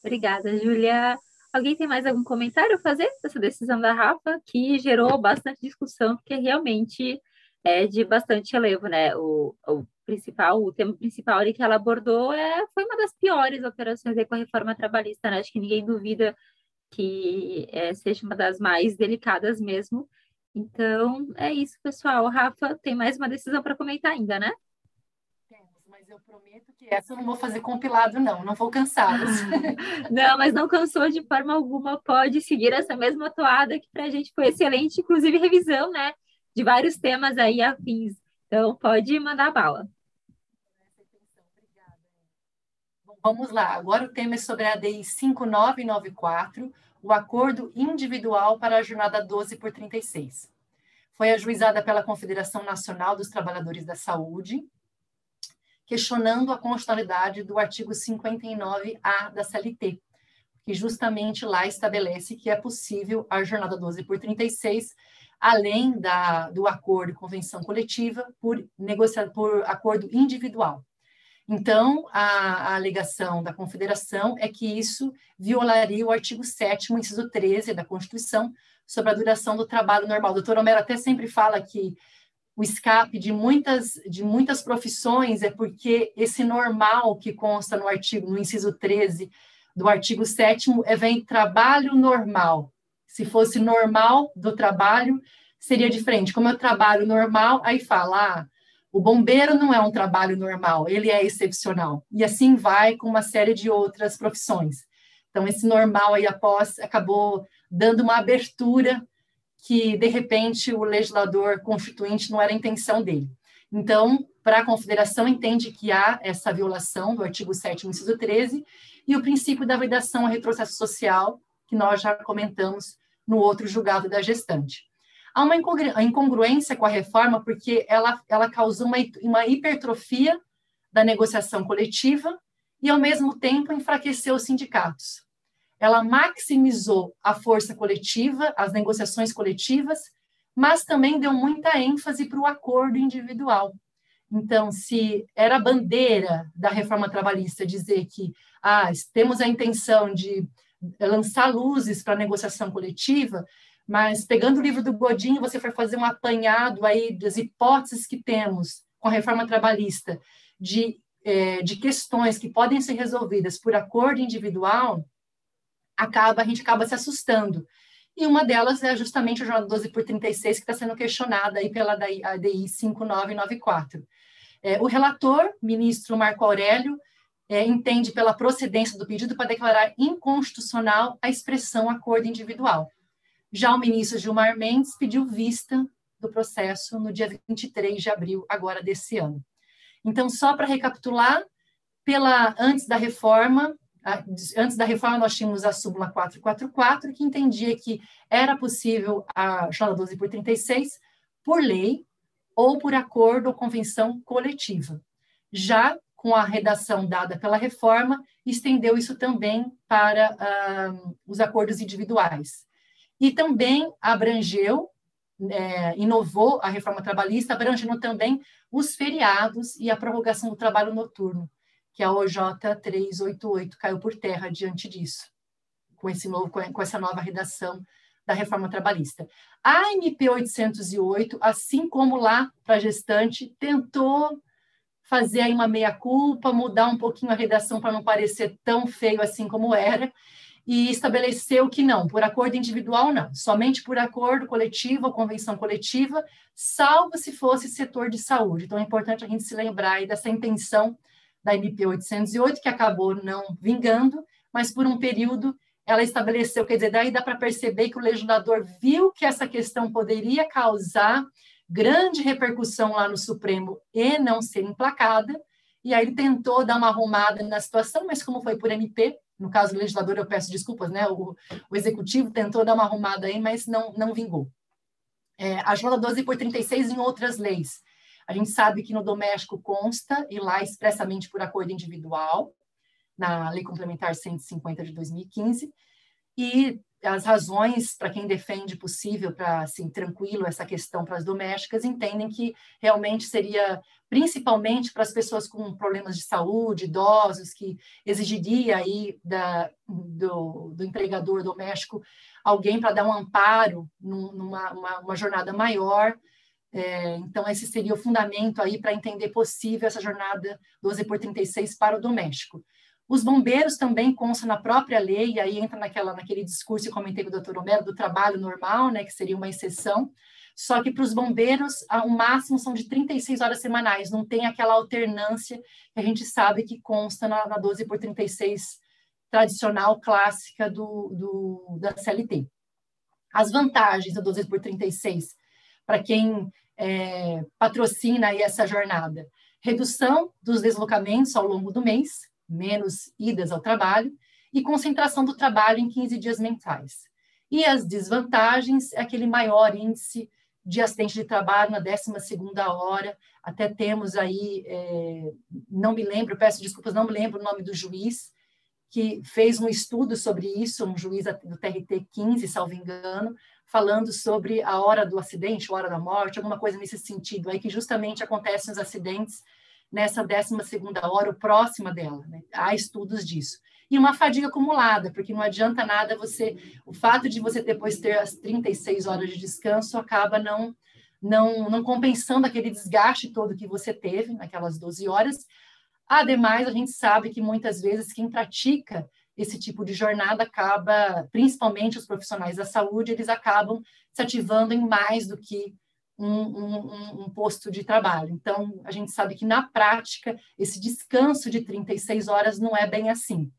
Speaker 1: Obrigada, Júlia. Alguém tem mais algum comentário a fazer dessa decisão da Rafa, que gerou bastante discussão, porque realmente é de bastante relevo, né? O, o principal, o tema principal ali que ela abordou é, foi uma das piores operações com a reforma trabalhista, né? Acho que ninguém duvida que é, seja uma das mais delicadas mesmo. Então, é isso, pessoal. Rafa, tem mais uma decisão para comentar ainda, né?
Speaker 5: Eu prometo que essa eu não vou fazer compilado, não, não vou cansá-los.
Speaker 1: não, mas não cansou de forma alguma, pode seguir essa mesma toada que para a gente foi excelente, inclusive revisão, né? De vários temas aí afins. Então, pode mandar bala.
Speaker 5: Vamos lá, agora o tema é sobre a ADI 5994, o Acordo Individual para a Jornada 12 por 36. Foi ajuizada pela Confederação Nacional dos Trabalhadores da Saúde, questionando a constitucionalidade do artigo 59A da CLT, que justamente lá estabelece que é possível a jornada 12 por 36, além da, do acordo convenção coletiva, por, negociar, por acordo individual. Então, a, a, alegação da Confederação é que isso violaria o artigo 7 inciso 13 da Constituição, sobre a duração do trabalho normal. O doutor Homero até sempre fala que o escape de muitas, de muitas profissões é porque esse normal que consta no artigo, no inciso 13 do artigo 7 é vem trabalho normal. Se fosse normal do trabalho, seria diferente. Como é o trabalho normal, aí fala, ah, o bombeiro não é um trabalho normal, ele é excepcional. E assim vai com uma série de outras profissões. Então, esse normal aí após acabou dando uma abertura que, de repente, o legislador constituinte não era a intenção dele. Então, para a Confederação, entende que há essa violação do artigo 7 inciso 13, e o princípio da validação ao retrocesso social, que nós já comentamos no outro julgado da gestante. Há uma incongruência com a reforma, porque ela, ela causou uma, uma hipertrofia da negociação coletiva e, ao mesmo tempo, enfraqueceu os sindicatos. Ela maximizou a força coletiva, as negociações coletivas, mas também deu muita ênfase para o acordo individual. Então, se era a bandeira da reforma trabalhista dizer que ah, temos a intenção de lançar luzes para a negociação coletiva, mas pegando o livro do Godinho, você for fazer um apanhado aí das hipóteses que temos com a reforma trabalhista de, é, de questões que podem ser resolvidas por acordo individual, acaba a gente acaba se assustando. E uma delas é justamente a jornada 12 por 36, que está sendo questionada aí pela ADI 5994. É, o relator, ministro Marco Aurélio, é, entende pela procedência do pedido para declarar inconstitucional a expressão acordo individual. Já o ministro Gilmar Mendes pediu vista do processo no dia 23 de abril, agora desse ano. Então, só para recapitular, pela antes da reforma, antes da reforma nós tínhamos a súmula 444, que entendia que era possível a jornada 12 por 36 por lei ou por acordo ou convenção coletiva. Já com a redação dada pela reforma, estendeu isso também para os acordos individuais. E também abrangeu, é, inovou a reforma trabalhista, abrangendo também os feriados e a prorrogação do trabalho noturno, que a OJ 388 caiu por terra diante disso, com, esse novo, com essa nova redação da reforma trabalhista. A MP 808, assim como lá para gestante, tentou fazer aí uma meia-culpa, mudar um pouquinho a redação para não parecer tão feio assim como era, e estabeleceu que não, por acordo individual não, somente por acordo coletivo ou convenção coletiva, salvo se fosse setor de saúde. Então é importante a gente se lembrar aí dessa intenção da MP 808, que acabou não vingando, mas por um período ela estabeleceu, quer dizer, daí dá para perceber que o legislador viu que essa questão poderia causar grande repercussão lá no Supremo e não ser emplacada, e aí ele tentou dar uma arrumada na situação, mas como foi por MP, no caso do legislador eu peço desculpas, né, o, o executivo tentou dar uma arrumada aí, mas não, não vingou. É, a jornada 12 por 36 em outras leis. A gente sabe que no doméstico consta, e lá expressamente por acordo individual, na Lei Complementar 150 de 2015, e as razões para quem defende possível para assim tranquilo essa questão para as domésticas entendem que realmente seria principalmente para as pessoas com problemas de saúde, idosos, que exigiria aí da, do, do empregador doméstico alguém para dar um amparo numa uma, uma jornada maior. É, então, esse seria o fundamento aí para entender possível essa jornada 12 por 36 para o doméstico. Os bombeiros também constam na própria lei, aí entra naquela, naquele discurso que comentei com o doutor Romero, do trabalho normal, né, que seria uma exceção, só que para os bombeiros, o máximo são de 36 horas semanais, não tem aquela alternância que a gente sabe que consta na, na 12 por 36 tradicional, clássica do, do, da CLT. As vantagens da 12 por 36, para quem é, patrocina essa jornada, redução dos deslocamentos ao longo do mês, menos idas ao trabalho, e concentração do trabalho em 15 dias mensais. E as desvantagens é aquele maior índice de acidente de trabalho na 12 hora, até temos aí, é, não me lembro, peço desculpas, não me lembro o nome do juiz, que fez um estudo sobre isso, um juiz do TRT 15, salvo engano, falando sobre a hora do acidente, a hora da morte, alguma coisa nesse sentido, aí que justamente acontecem os acidentes nessa 12 hora, próxima dela. Né? Há estudos disso. E uma fadiga acumulada, porque não adianta nada você... O fato de você depois ter as 36 horas de descanso acaba não, não, não compensando aquele desgaste todo que você teve naquelas 12 horas. Ademais, a gente sabe que muitas vezes quem pratica esse tipo de jornada acaba, principalmente os profissionais da saúde, eles acabam se ativando em mais do que um, um, um, posto de trabalho. Então, a gente sabe que, na prática, esse descanso de 36 horas não é bem assim.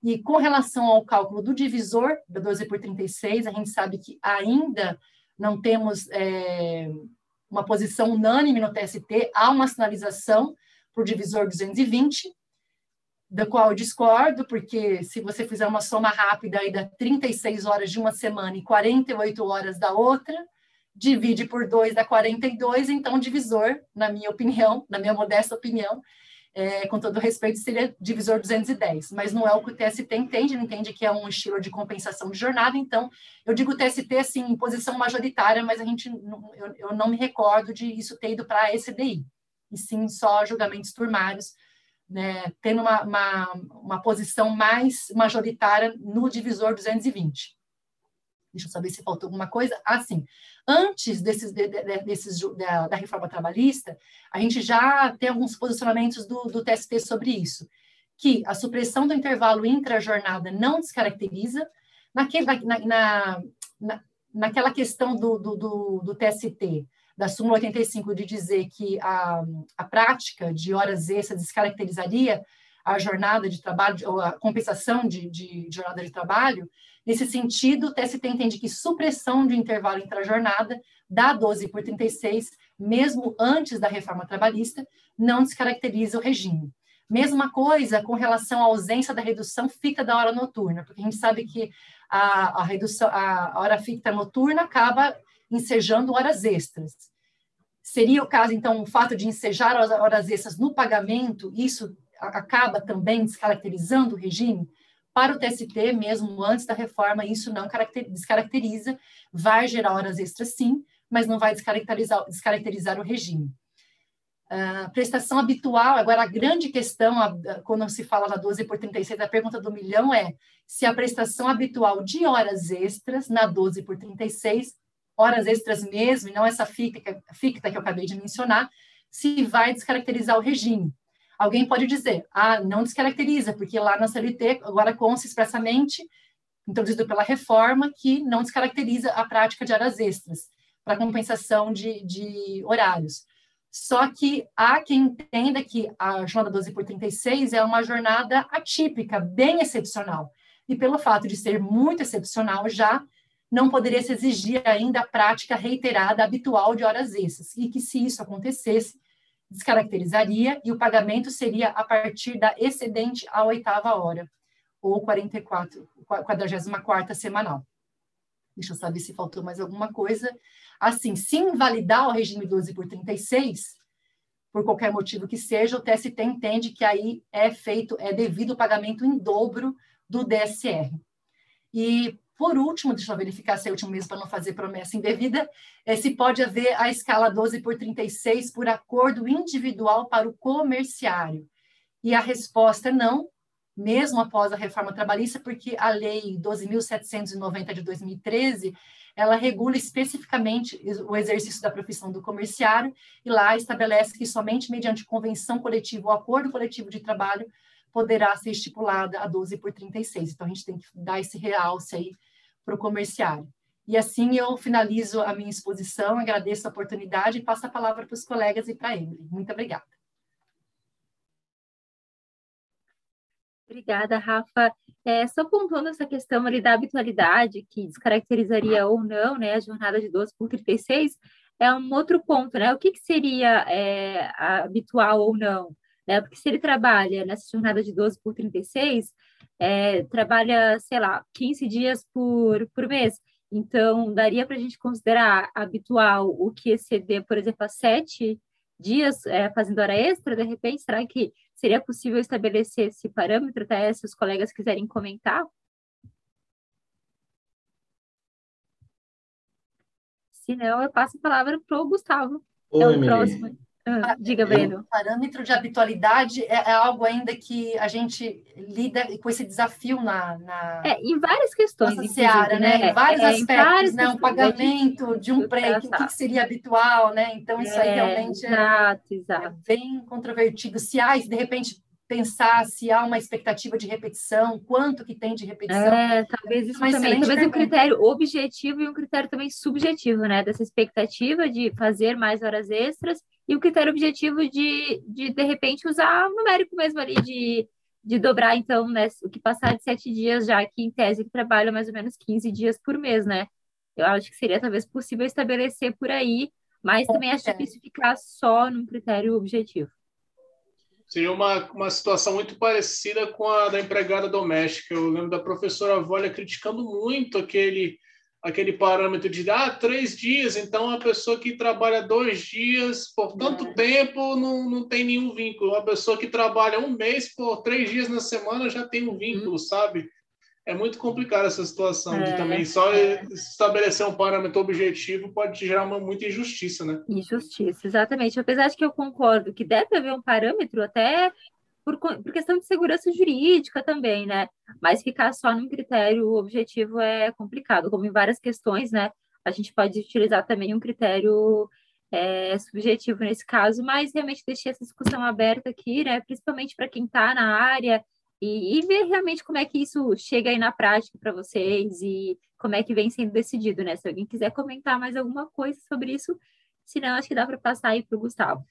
Speaker 5: E com relação ao cálculo do divisor, da 12 por 36, a gente sabe que ainda não temos é, uma posição unânime no TST, há uma sinalização para o divisor 220, da qual eu discordo, porque se você fizer uma soma rápida aí dá 36 horas de uma semana e 48 horas da outra, divide por 2 dá 42, então divisor, na minha opinião, na minha modesta opinião, é, com todo respeito, seria divisor 210, mas não é o que o TST entende, ele entende que é um estilo de compensação de jornada, então eu digo TST assim, em posição majoritária, mas a gente, eu, eu não me recordo de isso ter ido para a SDI, e sim só julgamentos turmários, né, tendo uma, uma, uma posição mais majoritária no divisor 220. Deixa eu saber se faltou alguma coisa. Assim, antes desses, de, de, desses da, da, reforma trabalhista, a gente já tem alguns posicionamentos do, do TST sobre isso, que a supressão do intervalo intra-jornada não descaracteriza, naquele, na, na, na, naquela questão do, do, do, do TST, da súmula 85, de dizer que a, a prática de horas extras descaracterizaria a jornada de trabalho, ou a compensação de, de, de jornada de trabalho, Nesse sentido, o TST entende que supressão de intervalo intra-jornada da 12 por 36, mesmo antes da reforma trabalhista, não descaracteriza o regime. Mesma coisa com relação à ausência da redução fixa da hora noturna, porque a gente sabe que a, a redução, a hora fixa noturna acaba ensejando horas extras. Seria o caso, então, o fato de ensejar horas extras no pagamento, isso acaba também descaracterizando o regime? Para o TST, mesmo antes da reforma, isso não descaracteriza, vai gerar horas extras sim, mas não vai descaracterizar, descaracterizar o regime. Prestação habitual, agora a grande questão, quando se fala na 12 por 36, a pergunta do milhão é se a prestação habitual de horas extras na 12 por 36, horas extras mesmo, e não essa ficta, que eu acabei de mencionar, se vai descaracterizar o regime. Alguém pode dizer, ah, não descaracteriza, porque lá na CLT agora consta expressamente, introduzido pela reforma, que não descaracteriza a prática de horas extras para compensação de, de horários. Só que há quem entenda que a jornada 12 por 36 é uma jornada atípica, bem excepcional. E pelo fato de ser muito excepcional já, não poderia se exigir ainda a prática reiterada habitual de horas extras. E que se isso acontecesse, descaracterizaria e o pagamento seria a partir da excedente à oitava hora, ou 44, 44 semanal. Deixa eu saber se faltou mais alguma coisa. Assim, se invalidar o regime 12 por 36, por qualquer motivo que seja, o TST entende que aí é feito, é devido o pagamento em dobro do DSR. E por último, deixa eu verificar se é o último mesmo para não fazer promessa indevida, é, se pode haver a escala 12 por 36 por acordo individual para o comerciário. E a resposta é não, mesmo após a reforma trabalhista, porque a lei 12.790 de 2013, ela regula especificamente o exercício da profissão do comerciário e lá estabelece que somente mediante convenção coletiva ou acordo coletivo de trabalho poderá ser estipulada a 12 por 36. Então, a gente tem que dar esse realce aí para o comerciário. E assim eu finalizo a minha exposição, agradeço a oportunidade e passo a palavra para os colegas e para a Emily. Muito obrigada.
Speaker 1: Obrigada, Rafa. É, só pontuando essa questão ali da habitualidade, que descaracterizaria ou não né, a jornada de 12 por 36, é um outro ponto, né? O que, que seria é, habitual ou não? Né? Porque se ele trabalha nessa jornada de 12 por 36, é, trabalha, sei lá, 15 dias por, por mês. Então, daria para a gente considerar habitual o que exceder, por exemplo, a sete dias é, fazendo hora extra, de repente, será que seria possível estabelecer esse parâmetro, até se os colegas quiserem comentar? Se não, eu passo a palavra para o Gustavo.
Speaker 4: Oi, é o próximo.
Speaker 1: Ah, diga, Breno.
Speaker 5: O parâmetro de habitualidade é, é, algo ainda que a gente lida com esse desafio na. na
Speaker 1: é, em várias questões.
Speaker 5: Seara, né? né? Em vários é, aspectos, né? Um pagamento de um prêmio, o que, que, seria habitual, né? Então, isso aí é, realmente é,
Speaker 1: exato, exato.
Speaker 5: bem controvertido. Se há, de repente, pensar se há uma expectativa de repetição, quanto que tem de repetição.
Speaker 1: É, talvez isso Mas também. Talvez um critério objetivo e um critério também subjetivo, né? Dessa expectativa de fazer mais horas extras e o critério objetivo de, de, de repente, usar o numérico mesmo ali, de, de dobrar, então, né, o que passar de sete dias, já que em tese ele trabalha mais ou menos 15 dias por mês, né? eu acho que seria talvez possível estabelecer por aí, mas também acho difícil ficar só num critério objetivo.
Speaker 3: Seria uma, uma situação muito parecida com a da empregada doméstica. Eu lembro da professora Volha criticando muito aquele, aquele parâmetro de ah, três dias, então a pessoa que trabalha dois dias por tanto é. tempo não, não tem nenhum vínculo. A pessoa que trabalha um mês por três dias na semana já tem um vínculo, hum. sabe? é muito complicada essa situação é, de também só é. estabelecer um parâmetro objetivo pode gerar uma muita injustiça, né?
Speaker 1: Injustiça, exatamente. Apesar de que eu concordo que deve haver um parâmetro até por, por questão de segurança jurídica também, né? Mas ficar só num critério objetivo é complicado, como em várias questões, né? A gente pode utilizar também um critério é, subjetivo nesse caso, mas realmente deixei essa discussão aberta aqui, né? Principalmente para quem está na área e, e, ver realmente como é que isso chega aí na prática para vocês e como é que vem sendo decidido, né? Se alguém quiser comentar mais alguma coisa sobre isso, senão acho que dá para passar aí para o Gustavo.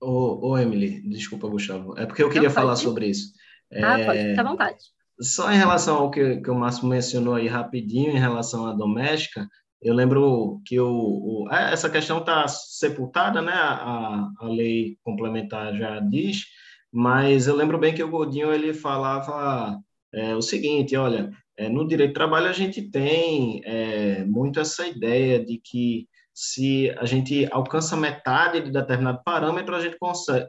Speaker 4: Ô, ô, Emily, desculpa, Gustavo, é porque eu queria Não, falar sobre isso.
Speaker 1: Ah, é... pode, fica à vontade.
Speaker 4: Só em relação ao que, que o Márcio mencionou aí rapidinho, em relação à doméstica, eu lembro que o, o essa questão está sepultada, né? A, a lei complementar já diz, mas eu lembro bem que o Godinho ele falava é, o seguinte, olha, é, no direito do trabalho a gente tem é, muito essa ideia de que se a gente alcança metade de determinado parâmetro, a gente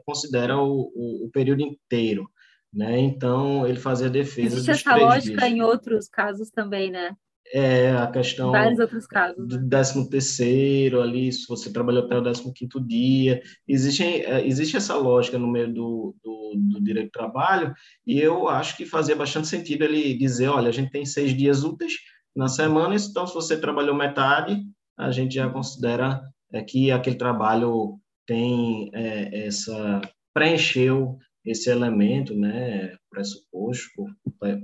Speaker 4: considera o, o, o período inteiro. Né? Então, ele fazia defesa
Speaker 1: Existe essa lógica dias. em outros casos também, né?
Speaker 4: É, a questão
Speaker 1: Vários outros casos,
Speaker 4: do né? décimo terceiro ali, se você trabalhou até o décimo quinto dia, existe, é, existe essa lógica no meio do, do, do, direito do trabalho, e eu acho que fazia bastante sentido ele dizer, olha, a gente tem seis dias úteis na semana, então se você trabalhou metade, a gente já considera é, que aquele trabalho tem é, essa preencheu esse elemento, né, pressuposto,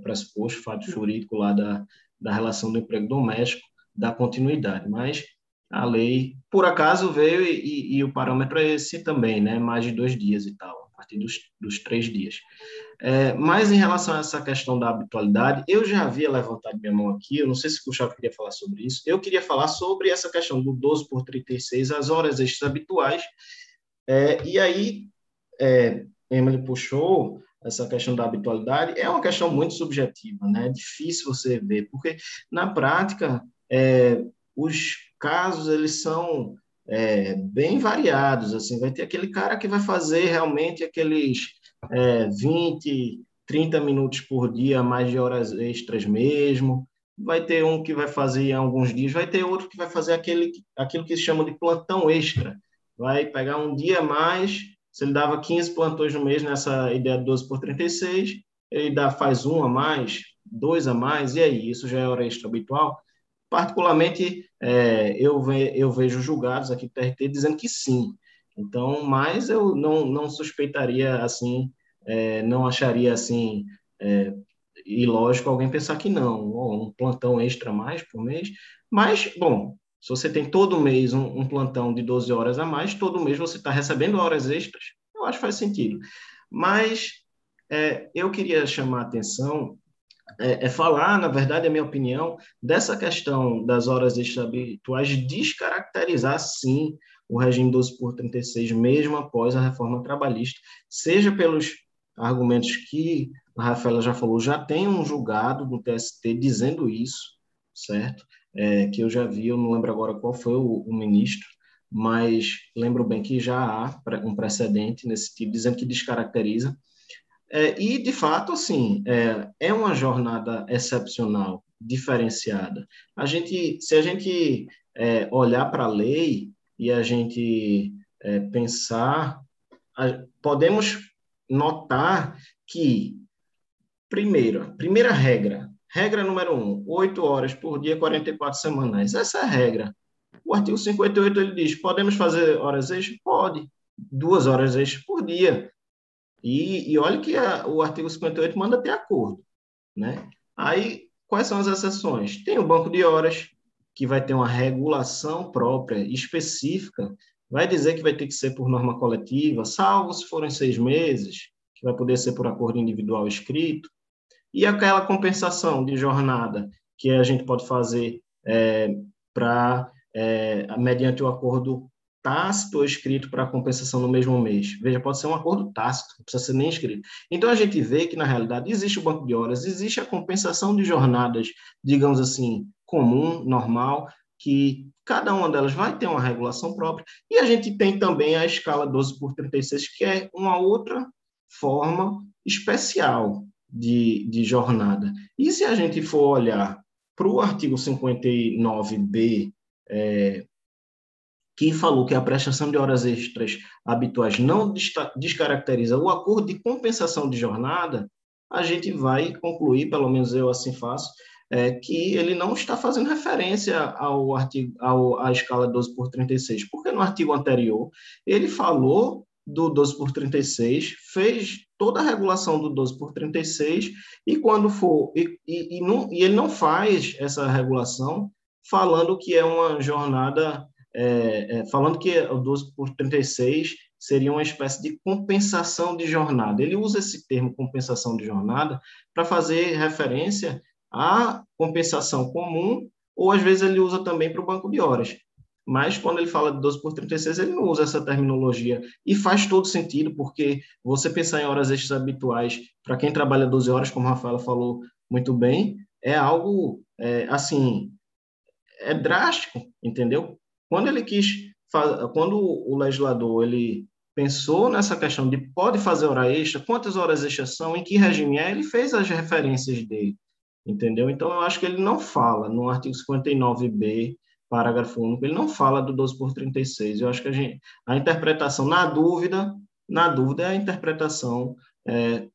Speaker 4: pressuposto, fato jurídico lá da da relação do emprego doméstico, da continuidade. Mas a lei, por acaso, veio e, e, e, o parâmetro é esse também, né? mais de dois dias e tal, partir dos, dos três dias. É, mas em relação a essa questão da habitualidade, eu já havia levantado minha mão aqui, eu não sei se o Gustavo queria falar sobre isso, eu queria falar sobre essa questão do 12 por 36, as horas extras habituais, é, e aí, é, Emily puxou essa questão da habitualidade é uma questão muito subjetiva, né? É difícil você ver, porque na prática é, os casos eles são é, bem variados, assim, vai ter aquele cara que vai fazer realmente aqueles é, 20, 30 minutos por dia, mais de horas extras mesmo, vai ter um que vai fazer alguns dias, vai ter outro que vai fazer aquele, aquilo que se chama de plantão extra, vai pegar um dia a mais se ele dava 15 plantões no mês nessa ideia de 12 por 36, ele dá, faz um a mais, dois a mais, e aí? Isso já é hora extra habitual? Particularmente, é, eu, ve, eu vejo julgados aqui do TRT dizendo que sim. Então, mas eu não, não suspeitaria assim, é, não acharia assim é, ilógico alguém pensar que não, um plantão extra mais por mês. Mas, bom, se você tem todo mês um, um plantão de 12 horas a mais, todo mês você está recebendo horas extras, eu acho que faz sentido. Mas é, eu queria chamar a atenção, é, é, falar, na verdade, a minha opinião, dessa questão das horas extras habituais, descaracterizar, sim, o regime 12 por 36, mesmo após a reforma trabalhista, seja pelos argumentos que a Rafaela já falou, já tem um julgado do TST dizendo isso, certo? é, que eu já vi, eu não lembro agora qual foi o, o ministro, mas lembro bem que já há um precedente nesse tipo, dizendo que descaracteriza. É, e, de fato, assim, é, é uma jornada excepcional, diferenciada. A gente, se a gente é, olhar para a lei e a gente é, pensar, a, podemos notar que, primeiro, primeira regra, Regra número 1, um, 8 horas por dia, 44 semanais. Essa é a regra. O artigo 58 ele diz: podemos fazer horas extras? Pode. Duas horas extras por dia. E, e olha que a, o artigo 58 manda ter acordo. Né? Aí, quais são as exceções? Tem o banco de horas, que vai ter uma regulação própria, específica, vai dizer que vai ter que ser por norma coletiva, salvo se forem seis meses, que vai poder ser por acordo individual escrito. E aquela compensação de jornada que a gente pode fazer é, para, é, mediante o acordo tácito ou escrito para compensação no mesmo mês. Veja, pode ser um acordo tácito, não precisa ser nem escrito. Então, a gente vê que, na realidade, existe o banco de horas, existe a compensação de jornadas, digamos assim, comum, normal, que cada uma delas vai ter uma regulação própria, e a gente tem também a escala 12 por 36, que é uma outra forma especial de, de jornada. E se a gente for olhar para o artigo 59b, é, que falou que a prestação de horas extras habituais não descaracteriza o acordo de compensação de jornada, a gente vai concluir, pelo menos eu assim faço, é, que ele não está fazendo referência ao artigo, ao, à escala 12 por 36, porque no artigo anterior ele falou do 12 por 36, fez toda a regulação do 12 por 36, e quando for, e, e, e, não, e ele não faz essa regulação falando que é uma jornada, é, é, falando que o 12 por 36 seria uma espécie de compensação de jornada. Ele usa esse termo compensação de jornada para fazer referência a compensação comum, ou às vezes ele usa também para o banco de horas. Mas quando ele fala de 12 por 36, ele não usa essa terminologia. E faz todo sentido, porque você pensar em horas extras habituais, para quem trabalha 12 horas, como a Rafaela falou muito bem, é algo, é, assim, é drástico, entendeu? Quando ele quis, quando o legislador ele pensou nessa questão de pode fazer hora extra, quantas horas extras são, em que regime é, ele fez as referências dele entendeu? Então, eu acho que ele não fala, no artigo 59b, parágrafo único, ele não fala do 12 por 36. Eu acho que a, gente, a interpretação, na dúvida, na dúvida, é a interpretação é,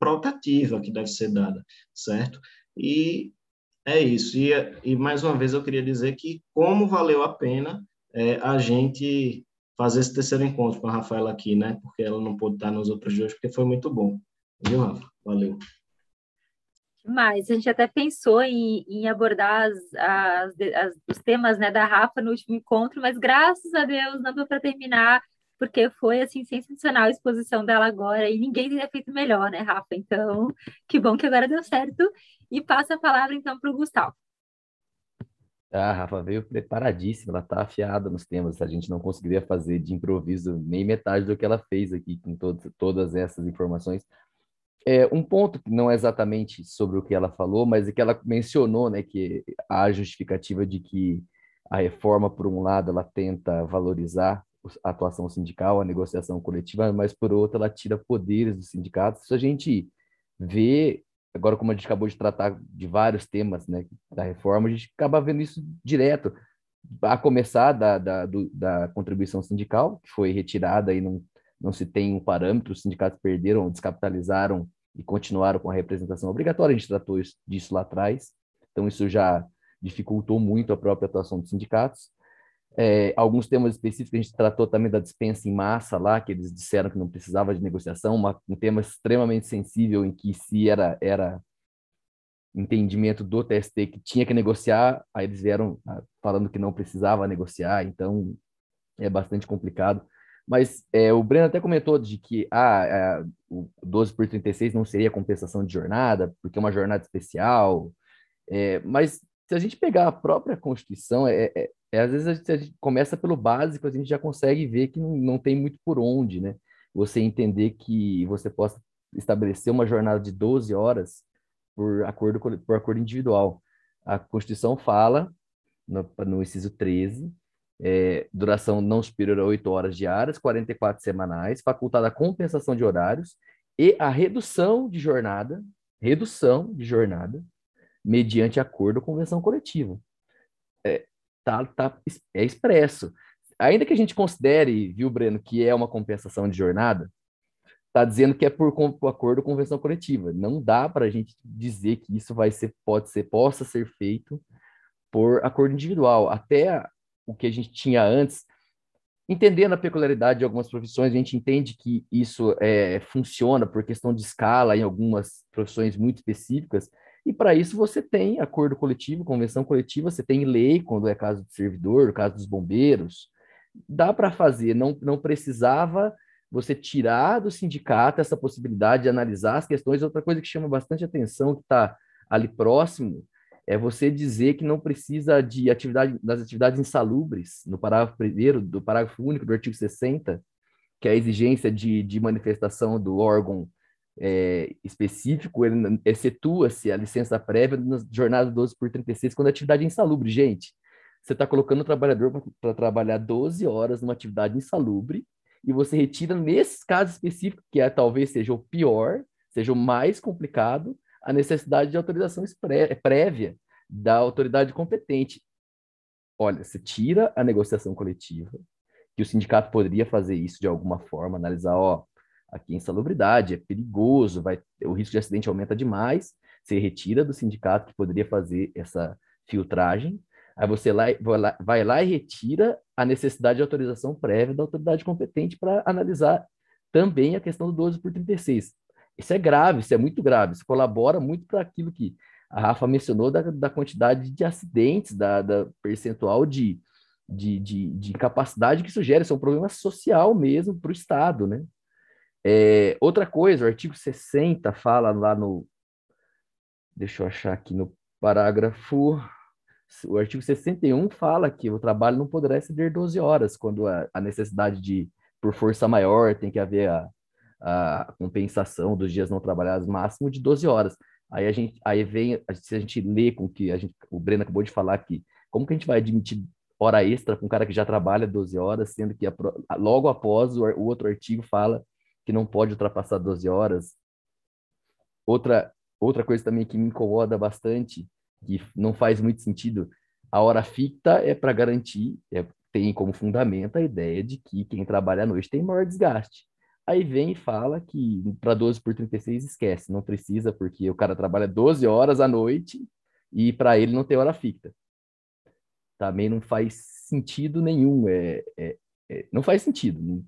Speaker 4: que deve ser dada, certo? E é isso. E, e, mais uma vez, eu queria dizer que como valeu a pena é, a gente fazer esse terceiro encontro com a Rafaela aqui, né? Porque ela não pôde estar nos outros dois, porque foi muito bom. Viu, Rafa? Valeu.
Speaker 1: Mas a gente até pensou em, em abordar as, as, as, os temas né, da Rafa no último encontro, mas graças a Deus não deu para terminar, porque foi assim sensacional a exposição dela agora e ninguém teria feito melhor, né, Rafa? Então, que bom que agora deu certo. E passa a palavra então para o Gustavo.
Speaker 6: Ah, a Rafa veio preparadíssima, ela está afiada nos temas. A gente não conseguiria fazer de improviso nem metade do que ela fez aqui com todo, todas essas informações. É, um ponto que não é exatamente sobre o que ela falou, mas é que ela mencionou, né, que a justificativa de que a reforma, por um lado, ela tenta valorizar a atuação sindical, a negociação coletiva, mas por outro, ela tira poderes dos sindicatos. Isso a gente vê, agora como a gente acabou de tratar de vários temas, né, da reforma, a gente acaba vendo isso direto, a começar da, da, do, da contribuição sindical, que foi retirada e não não se tem um parâmetro, os sindicatos perderam, descapitalizaram e continuaram com a representação obrigatória, a gente tratou isso, disso lá atrás, então isso já dificultou muito a própria atuação dos sindicatos. É, alguns temas específicos, a gente tratou também da dispensa em massa lá, que eles disseram que não precisava de negociação, uma, um tema extremamente sensível em que se era, era entendimento do TST que tinha que negociar, aí eles vieram ah, falando que não precisava negociar, então é bastante complicado. Mas é, o Breno até comentou de que ah, é, o 12 por 36 não seria compensação de jornada, porque é uma jornada especial. É, mas se a gente pegar a própria Constituição, é, é, às vezes a gente, a gente, começa pelo básico, a gente já consegue ver que não, não tem muito por onde, né? Você entender que você possa estabelecer uma jornada de 12 horas por acordo, por acordo individual. A Constituição fala, no, no inciso 13, é, duração não superior a 8 horas diárias, 44 semanais, facultada a compensação de horários e a redução de jornada, redução de jornada, mediante acordo ou convenção coletiva. É, tá, tá, é expresso. Ainda que a gente considere, viu, Breno, que é uma compensação de jornada, está dizendo que é por, por acordo ou convenção coletiva. Não dá para a gente dizer que isso vai ser, pode ser, possa ser feito por acordo individual. Até o que a gente tinha antes, entendendo a peculiaridade de algumas profissões, a gente entende que isso é, funciona por questão de escala em algumas profissões muito específicas, e para isso você tem acordo coletivo, convenção coletiva, você tem lei quando é caso de servidor, caso dos bombeiros. Dá para fazer, não, não precisava você tirar do sindicato essa possibilidade de analisar as questões. Outra coisa que chama bastante atenção, que está ali próximo, é você dizer que não precisa de atividade das atividades insalubres, no parágrafo primeiro, do parágrafo único do artigo 60, que é a exigência de, de manifestação do órgão é, específico, ele excetua-se a licença prévia nas jornadas 12 por 36, quando a atividade é insalubre. Gente, você está colocando o trabalhador para trabalhar 12 horas numa atividade insalubre, e você retira, nesses casos específicos, que é, talvez seja o pior, seja o mais complicado, a necessidade de autorização prévia da autoridade competente. Olha, você tira a negociação coletiva, que o sindicato poderia fazer isso de alguma forma, analisar, ó, aqui em salubridade, é perigoso, vai, o risco de acidente aumenta demais, você retira do sindicato que poderia fazer essa filtragem, aí você lá, vai, lá, vai lá e retira a necessidade de autorização prévia da autoridade competente para analisar também a questão do 12 por 36. Isso é grave, isso é muito grave, isso colabora muito para aquilo que a Rafa mencionou da, da quantidade de acidentes, da, da percentual de, de, de, de, capacidade que isso gera, isso é um problema social mesmo para o Estado, né? É, outra coisa, o artigo 60 fala lá no. Deixa eu achar aqui no parágrafo. O artigo 61 fala que o trabalho não poderá exceder 12 horas, quando a, a necessidade de, por força maior, tem que haver a, a compensação dos dias não trabalhados máximo de 12 horas. Aí a gente, aí vem, se a gente lê com que a gente, o Breno acabou de falar aqui, como que a gente vai admitir hora extra com um cara que já trabalha 12 horas, sendo que a, logo após o, o outro artigo fala que não pode ultrapassar 12 horas. Outra, outra coisa também que me incomoda bastante, que não faz muito sentido, a hora ficta é para garantir, é, tem como fundamento a ideia de que quem trabalha à noite tem maior desgaste. Aí vem e fala que para 12 por 36 esquece, não precisa, porque o cara trabalha 12 horas à noite e para ele não tem hora ficta. Também não faz sentido nenhum, é, é, é não faz sentido.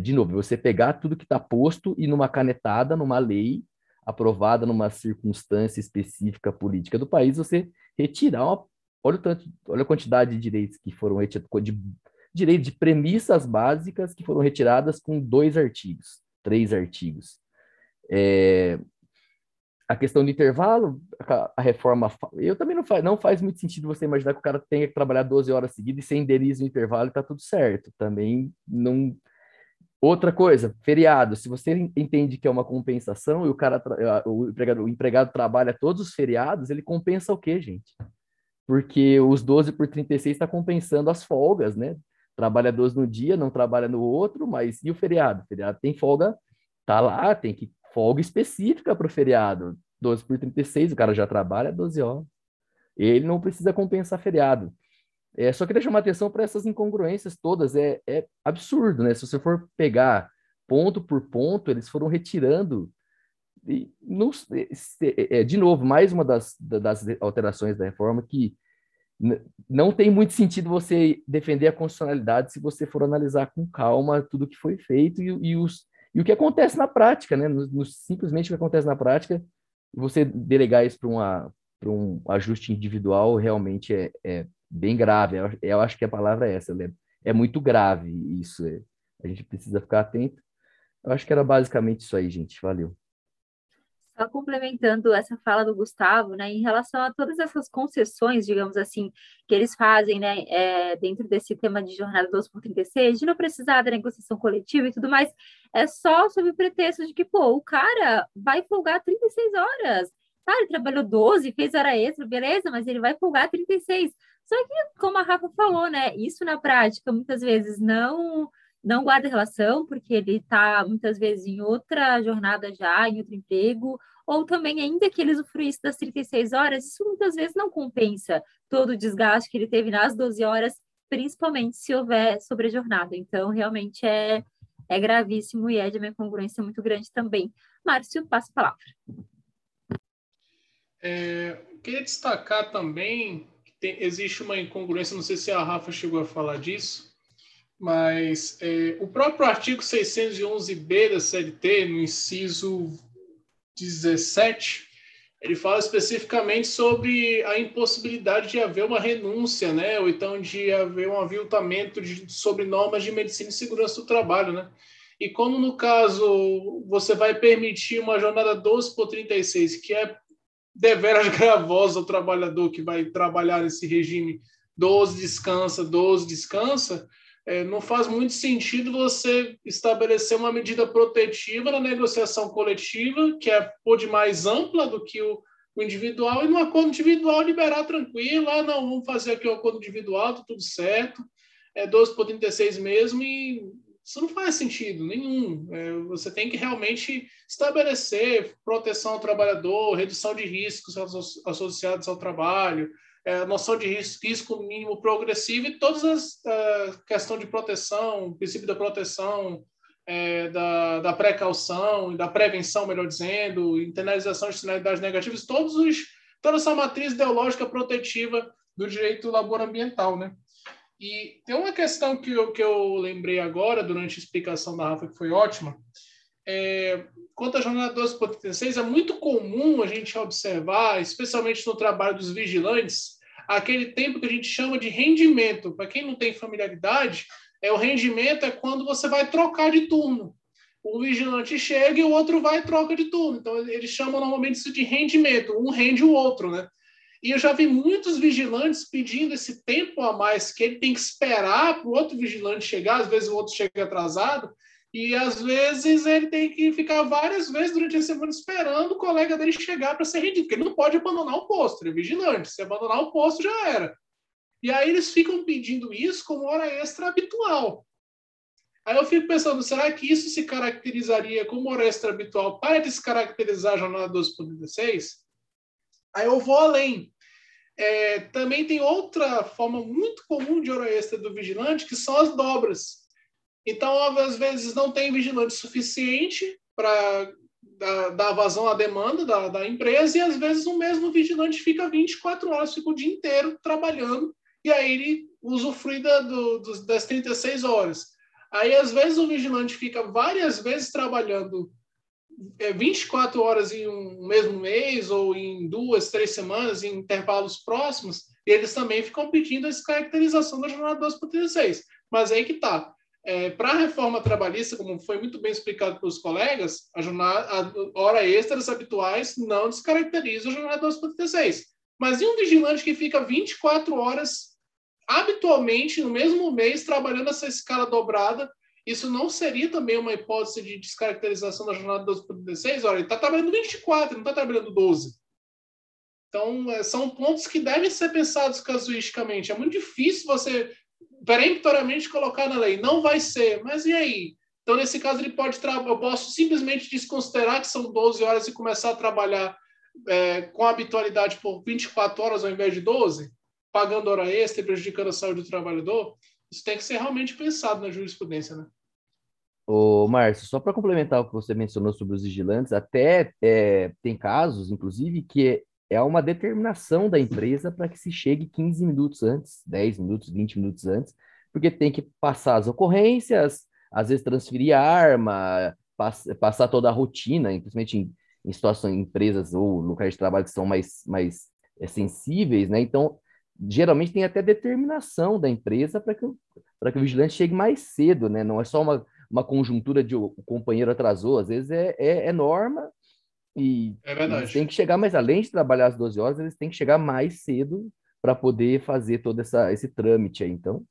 Speaker 6: De novo, você pegar tudo que está posto e numa canetada, numa lei aprovada numa circunstância específica política do país, você retirar uma, olha o tanto, olha a quantidade de direitos que foram retirados, de direito de premissas básicas que foram retiradas com dois artigos, três artigos. É, a questão do intervalo, a, a, reforma, eu também não faz, não faz muito sentido você imaginar que o cara tenha que trabalhar 12 horas seguidas e sem enderiza o intervalo e tá tudo certo. Também não. Outra coisa, feriado. Se você entende que é uma compensação e o cara, o empregado, o empregado trabalha todos os feriados, ele compensa o quê, gente? Porque os 12 por 36 está compensando as folgas, né? trabalha 12 no dia, não trabalha no outro, mas e o feriado? O feriado tem folga, tá lá, tem que folga específica para o feriado. 12 por 36, o cara já trabalha 12 horas. Ele não precisa compensar feriado. É, só queria chamar atenção para essas incongruências todas. É, é absurdo, né? Se você for pegar ponto por ponto, eles foram retirando. E, não, é, é, de novo, mais uma das, das alterações da reforma que não tem muito sentido você defender a constitucionalidade se você for analisar com calma tudo que foi feito e, e, os, e o que acontece na prática, né? No, no, simplesmente o que acontece na prática, você delegar isso para um ajuste individual realmente é, é bem grave. Eu, eu, acho que a palavra é essa, Leandro. É muito grave isso. É, a gente precisa ficar atento. Eu acho que era basicamente isso aí, gente. Valeu.
Speaker 1: Só complementando essa fala do Gustavo, né, em relação a todas essas concessões, digamos assim, que eles fazem, né, é, dentro desse tema de jornada 12 por 36, de não precisar da negociação coletiva e tudo mais, é só sob o pretexto de que, pô, o cara vai folgar 36 horas. Ah, ele trabalhou 12, fez hora extra, beleza, mas ele vai folgar 36. Só que, como a Rafa falou, né, isso na prática muitas vezes não não guarda relação, porque ele está muitas vezes em outra jornada já, em outro emprego, ou também, ainda que ele usufruísse das 36 horas, isso muitas vezes não compensa todo o desgaste que ele teve nas 12 horas, principalmente se houver sobre a jornada. Então, realmente é, é gravíssimo e é de uma incongruência muito grande também. Márcio, passa a palavra.
Speaker 3: É, queria destacar também tem, existe uma incongruência, não sei se a Rafa chegou a falar disso, mas é, o próprio artigo 611b da CLT, no inciso 17, ele fala especificamente sobre a impossibilidade de haver uma renúncia, né? ou então de haver um aviltamento de, sobre normas de medicina e segurança do trabalho. Né? E como no caso você vai permitir uma jornada 12 por 36, que é deveras gravosa ao trabalhador que vai trabalhar nesse regime. 12 descansa, 12 descansa, é, não faz muito sentido você estabelecer uma medida protetiva na negociação coletiva, que é por demais ampla do que o, o individual, e no acordo individual liberar tranquilo, ah, não, vamos fazer aqui o acordo individual, tá tudo certo, é 12 por 36 mesmo, e isso não faz sentido nenhum. É, você tem que realmente estabelecer proteção ao trabalhador, redução de riscos associados ao trabalho, é, noção de risco, risco, mínimo progressivo e todas as uh, questão de proteção, princípio da proteção, é, da, da precaução, da prevenção, melhor dizendo, internalização de externalidades negativas, todos os, toda essa matriz ideológica protetiva do direito laboral-ambiental, né? E tem uma questão que eu, que eu lembrei agora, durante a explicação da Rafa, que foi ótima. É, quanto à jornada 12.36, é muito comum a gente observar, especialmente no trabalho dos vigilantes, aquele tempo que a gente chama de rendimento. Para quem não tem familiaridade, é o rendimento é quando você vai trocar de turno. O vigilante chega e o outro vai e troca de turno. Então, eles chamam normalmente isso de rendimento. Um rende o outro, né? E eu já vi muitos vigilantes pedindo esse tempo a mais, que ele tem que esperar para o outro vigilante chegar, às vezes o outro chega atrasado, e às vezes ele tem que ficar várias vezes durante a semana esperando o colega dele chegar para ser rendido, porque ele não pode abandonar o posto, ele é vigilante, se abandonar o posto já era. E aí eles ficam pedindo isso como hora extra habitual. Aí eu fico pensando, será que isso se caracterizaria como hora extra habitual para descaracterizar a jornada 12.16? Aí eu vou além. É, também tem outra forma muito comum de hora extra do vigilante, que são as dobras. Então, às vezes, não tem vigilante suficiente para dar vazão à demanda da, da, empresa, e às vezes o mesmo vigilante fica 24 horas, fica o dia inteiro trabalhando, e aí ele usufrui da, do, das 36 horas. Aí, às vezes, o vigilante fica várias vezes trabalhando é, 24 horas em um mesmo mês ou em duas, três semanas, em intervalos próximos, eles também ficam pedindo a descaracterização da jornada 12 por 36. Mas aí que está. É, Para a reforma trabalhista, como foi muito bem explicado pelos colegas, a, jornada, a hora extras habituais não descaracteriza a jornada 12 por 36. Mas e um vigilante que fica 24 horas habitualmente no mesmo mês trabalhando essa escala dobrada isso não seria também uma hipótese de descaracterização da jornada 12 por 16? Olha, ele está trabalhando 24, não está trabalhando 12. Então, é, são pontos que devem ser pensados casuisticamente. É muito difícil você peremptoriamente colocar na lei. Não vai ser, mas e aí? Então, nesse caso, ele pode eu posso simplesmente desconsiderar que são 12 horas e começar a trabalhar é, com habitualidade por 24 horas ao invés de 12, pagando hora extra e prejudicando a saúde do trabalhador. Isso tem que ser realmente pensado na jurisprudência, né?
Speaker 6: Ô, Márcio, só para complementar o que você mencionou sobre os vigilantes, até é, tem casos, inclusive, que é uma determinação da empresa para que se chegue 15 minutos antes, 10 minutos, 20 minutos antes, porque tem que passar as ocorrências, às vezes transferir a arma, pass passar toda a rotina, principalmente em, em situações, em empresas ou locais de trabalho que são mais, mais é, sensíveis, né? Então, geralmente tem até determinação da empresa para que, que o vigilante chegue mais cedo, né? Não é só uma uma conjuntura de o companheiro atrasou, às vezes é, é, é norma e
Speaker 3: é eles
Speaker 6: têm que chegar mais além de trabalhar as 12 horas, eles têm que chegar mais cedo para poder fazer todo essa, esse trâmite aí, então.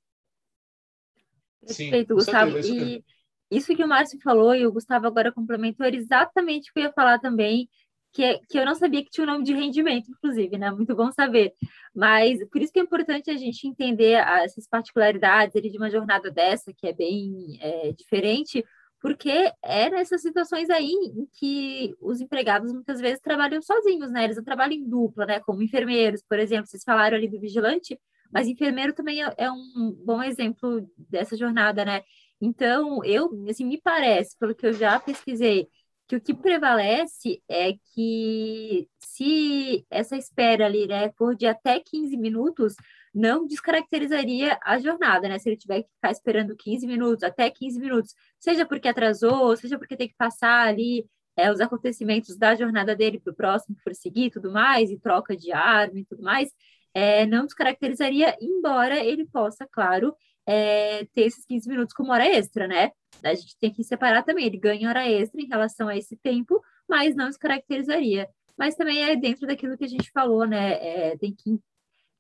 Speaker 1: Perfeito, Sim, Gustavo. Certeza, e isso que o Márcio falou, e o Gustavo agora complementou, era exatamente o que eu ia falar também, que, é, que eu não sabia que tinha o um nome de rendimento, inclusive, né? Muito bom saber. Mas por isso que é importante a gente entender essas particularidades de uma jornada dessa, que é bem é, diferente, porque é nessas situações aí em que os empregados muitas vezes trabalham sozinhos, né? Eles não trabalham em dupla, né? Como enfermeiros, por exemplo, vocês falaram ali do vigilante, mas enfermeiro também é, é um bom exemplo dessa jornada, né? Então, eu, assim, me parece, pelo que eu já pesquisei, que o que prevalece é que se essa espera ali, né, for de até 15 minutos, não descaracterizaria a jornada, né? Se ele tiver que ficar esperando 15 minutos, até 15 minutos, seja porque atrasou, seja porque tem que passar ali é, os acontecimentos da jornada dele para o próximo por seguir tudo mais, e troca de arma e tudo mais, é, não descaracterizaria, embora ele possa, claro, é, ter esses 15 minutos como hora extra, né? A gente tem que separar também. Ele ganha hora extra em relação a esse tempo, mas não descaracterizaria. mas também é dentro daquilo que a gente falou, né? É, tem que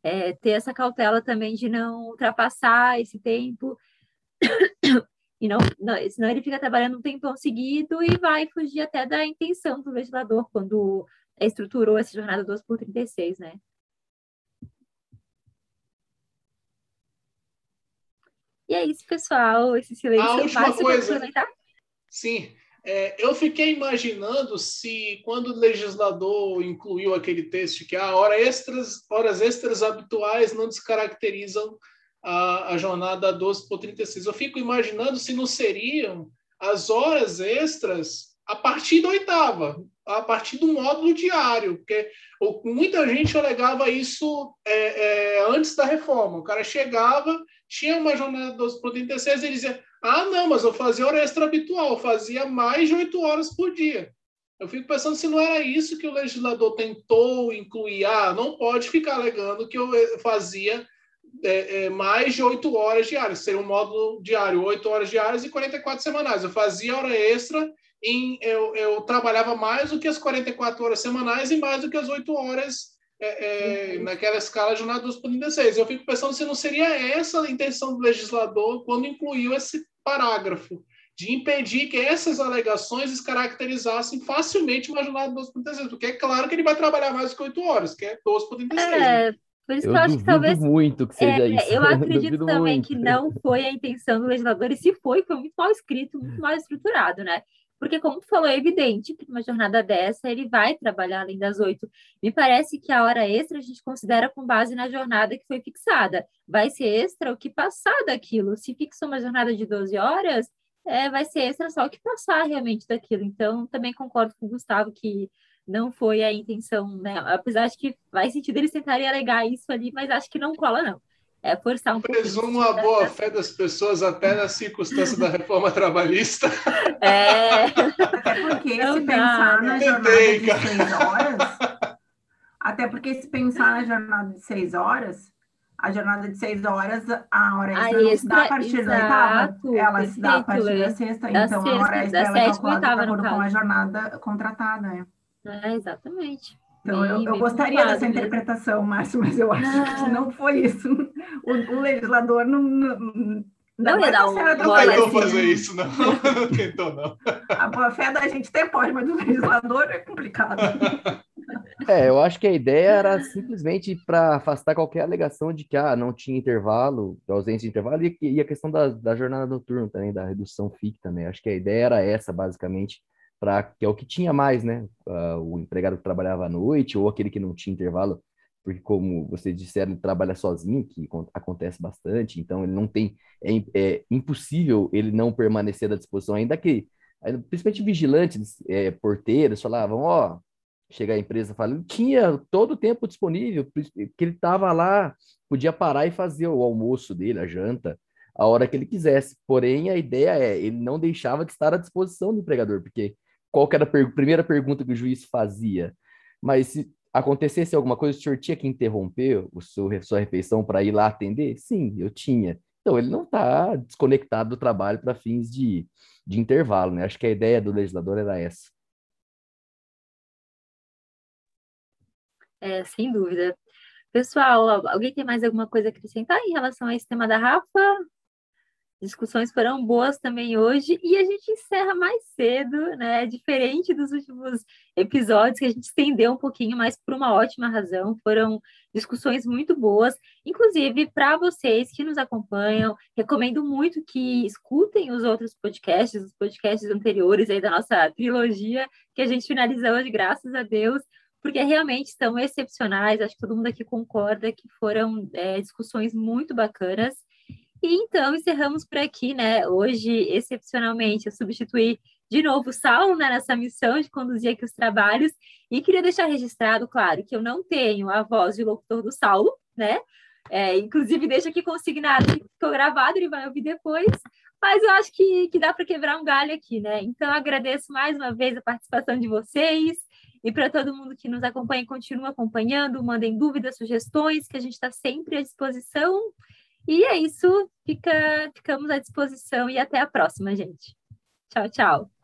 Speaker 1: é, ter essa cautela também de não ultrapassar esse tempo. e não, não, senão ele fica trabalhando um tempão seguido e vai fugir até da intenção do legislador quando estruturou essa jornada 12 por 36, né? E é isso, pessoal. Esse silêncio.
Speaker 3: A última coisa. Sim. É, eu fiquei imaginando se, quando o legislador incluiu aquele texto que a ah, hora extras, horas extras habituais não descaracterizam a, a jornada 12 por 36. Eu fico imaginando se não seriam as horas extras a partir da oitava, a partir do módulo diário, porque muita gente alegava isso é, é, antes da reforma. O cara chegava, tinha uma jornada 12 por 36 e ele dizia: Ah, não, mas eu fazia hora extra habitual, eu fazia mais de oito horas por dia. Eu fico pensando se não era isso que o legislador tentou incluir. Ah, não pode ficar alegando que eu eh, fazia é, é, mais de oito horas diárias, seria um módulo diário, oito horas diárias e 44 semanais. Eu fazia hora extra, em, eu, eu trabalhava mais do que as 44 horas semanais e mais do que as oito horas é, é, uhum. naquela escala de jornada 2 por 36. Eu fico pensando se não seria essa a intenção do legislador quando incluiu esse parágrafo, de impedir que essas alegações descaracterizassem facilmente uma jornada 12 por 36, porque é claro que ele vai trabalhar mais do que 8 horas, que é 12 por 36. É,
Speaker 1: né? por isso eu que eu acho que talvez.
Speaker 6: muito que seja
Speaker 1: é,
Speaker 6: isso.
Speaker 1: Eu acredito eu também muito. que não foi a intenção do legislador, e se foi, foi muito mal escrito, muito mal estruturado, né? Porque, como tu falou, é evidente que numa jornada dessa ele vai trabalhar além das oito. Me parece que a hora extra a gente considera com base na jornada que foi fixada. Vai ser extra o que passar daquilo. Se fixou uma jornada de 12 horas, é, vai ser extra só o que passar realmente daquilo. Então, também concordo com o Gustavo que não foi a intenção, né? Apesar de que faz sentido eles tentarem alegar isso ali, mas acho que não cola, não é, forçar um
Speaker 3: Presumo a boa fé das pessoas até na circunstância da reforma trabalhista.
Speaker 1: É.
Speaker 2: Até porque não se dá. pensar na jornada de seis horas, até porque se pensar na jornada de seis horas, a jornada de seis horas, a hora extra, a não se dá a partir exato, da oitava, ela perfeito, se dá a partir da sexta, da então sexta, a hora extra ela é calculada de acordo com a jornada contratada.
Speaker 1: É, é exatamente.
Speaker 2: Então, eu, eu gostaria dessa interpretação, Márcio, mas eu acho ah. que não foi isso. O, o legislador não. Não,
Speaker 1: não ia dar um.
Speaker 3: Não tentou fazer isso, não. Não tentou, não.
Speaker 2: A boa fé da gente até pode, mas o legislador é complicado.
Speaker 6: É, eu acho que a ideia era simplesmente para afastar qualquer alegação de que ah, não tinha intervalo, ausência de intervalo, e, e a questão da, da jornada noturna também, da redução FIC também. Acho que a ideia era essa, basicamente, que é o que tinha mais, né? Uh, o empregado que trabalhava à noite ou aquele que não tinha intervalo, porque como vocês disseram, trabalha sozinho, que acontece bastante, então ele não tem, é, é impossível ele não permanecer à disposição, ainda que, principalmente vigilantes, é, porteiros, falavam, ó, oh, chega a empresa falando, tinha todo o tempo disponível, que ele estava lá, podia parar e fazer o almoço dele, a janta, a hora que ele quisesse. Porém, a ideia é, ele não deixava de estar à disposição do empregador, porque qual era a per primeira pergunta que o juiz fazia. Mas se acontecesse alguma coisa, o senhor tinha que interromper o seu, sua refeição para ir lá atender? Sim, eu tinha. Então, ele não está desconectado do trabalho para fins de, de intervalo, né? Acho que a ideia do legislador era essa.
Speaker 1: É, sem dúvida. Pessoal, alguém tem mais alguma coisa a acrescentar em relação a esse tema da Rafa? Discussões foram boas também hoje e a gente encerra mais cedo, né? Diferente dos últimos episódios que a gente estendeu um pouquinho, mas por uma ótima razão. Foram discussões muito boas, inclusive para vocês que nos acompanham. Recomendo muito que escutem os outros podcasts, os podcasts anteriores aí da nossa trilogia que a gente finalizou hoje, graças a Deus. Porque realmente estão excepcionais, acho que todo mundo aqui concorda que foram é, discussões muito bacanas. E então encerramos por aqui, né? Hoje, excepcionalmente, eu substituí de novo o Saulo né, nessa missão de conduzir aqui os trabalhos. E queria deixar registrado, claro, que eu não tenho a voz de locutor do Saulo, né? É, inclusive, deixa aqui consignado que ficou gravado, ele vai ouvir depois. Mas eu acho que, que dá para quebrar um galho aqui, né? Então, agradeço mais uma vez a participação de vocês. E para todo mundo que nos acompanha e continua acompanhando, mandem dúvidas, sugestões, que a gente está sempre à disposição. E é isso, fica, ficamos à disposição e até a próxima, gente. Tchau, tchau.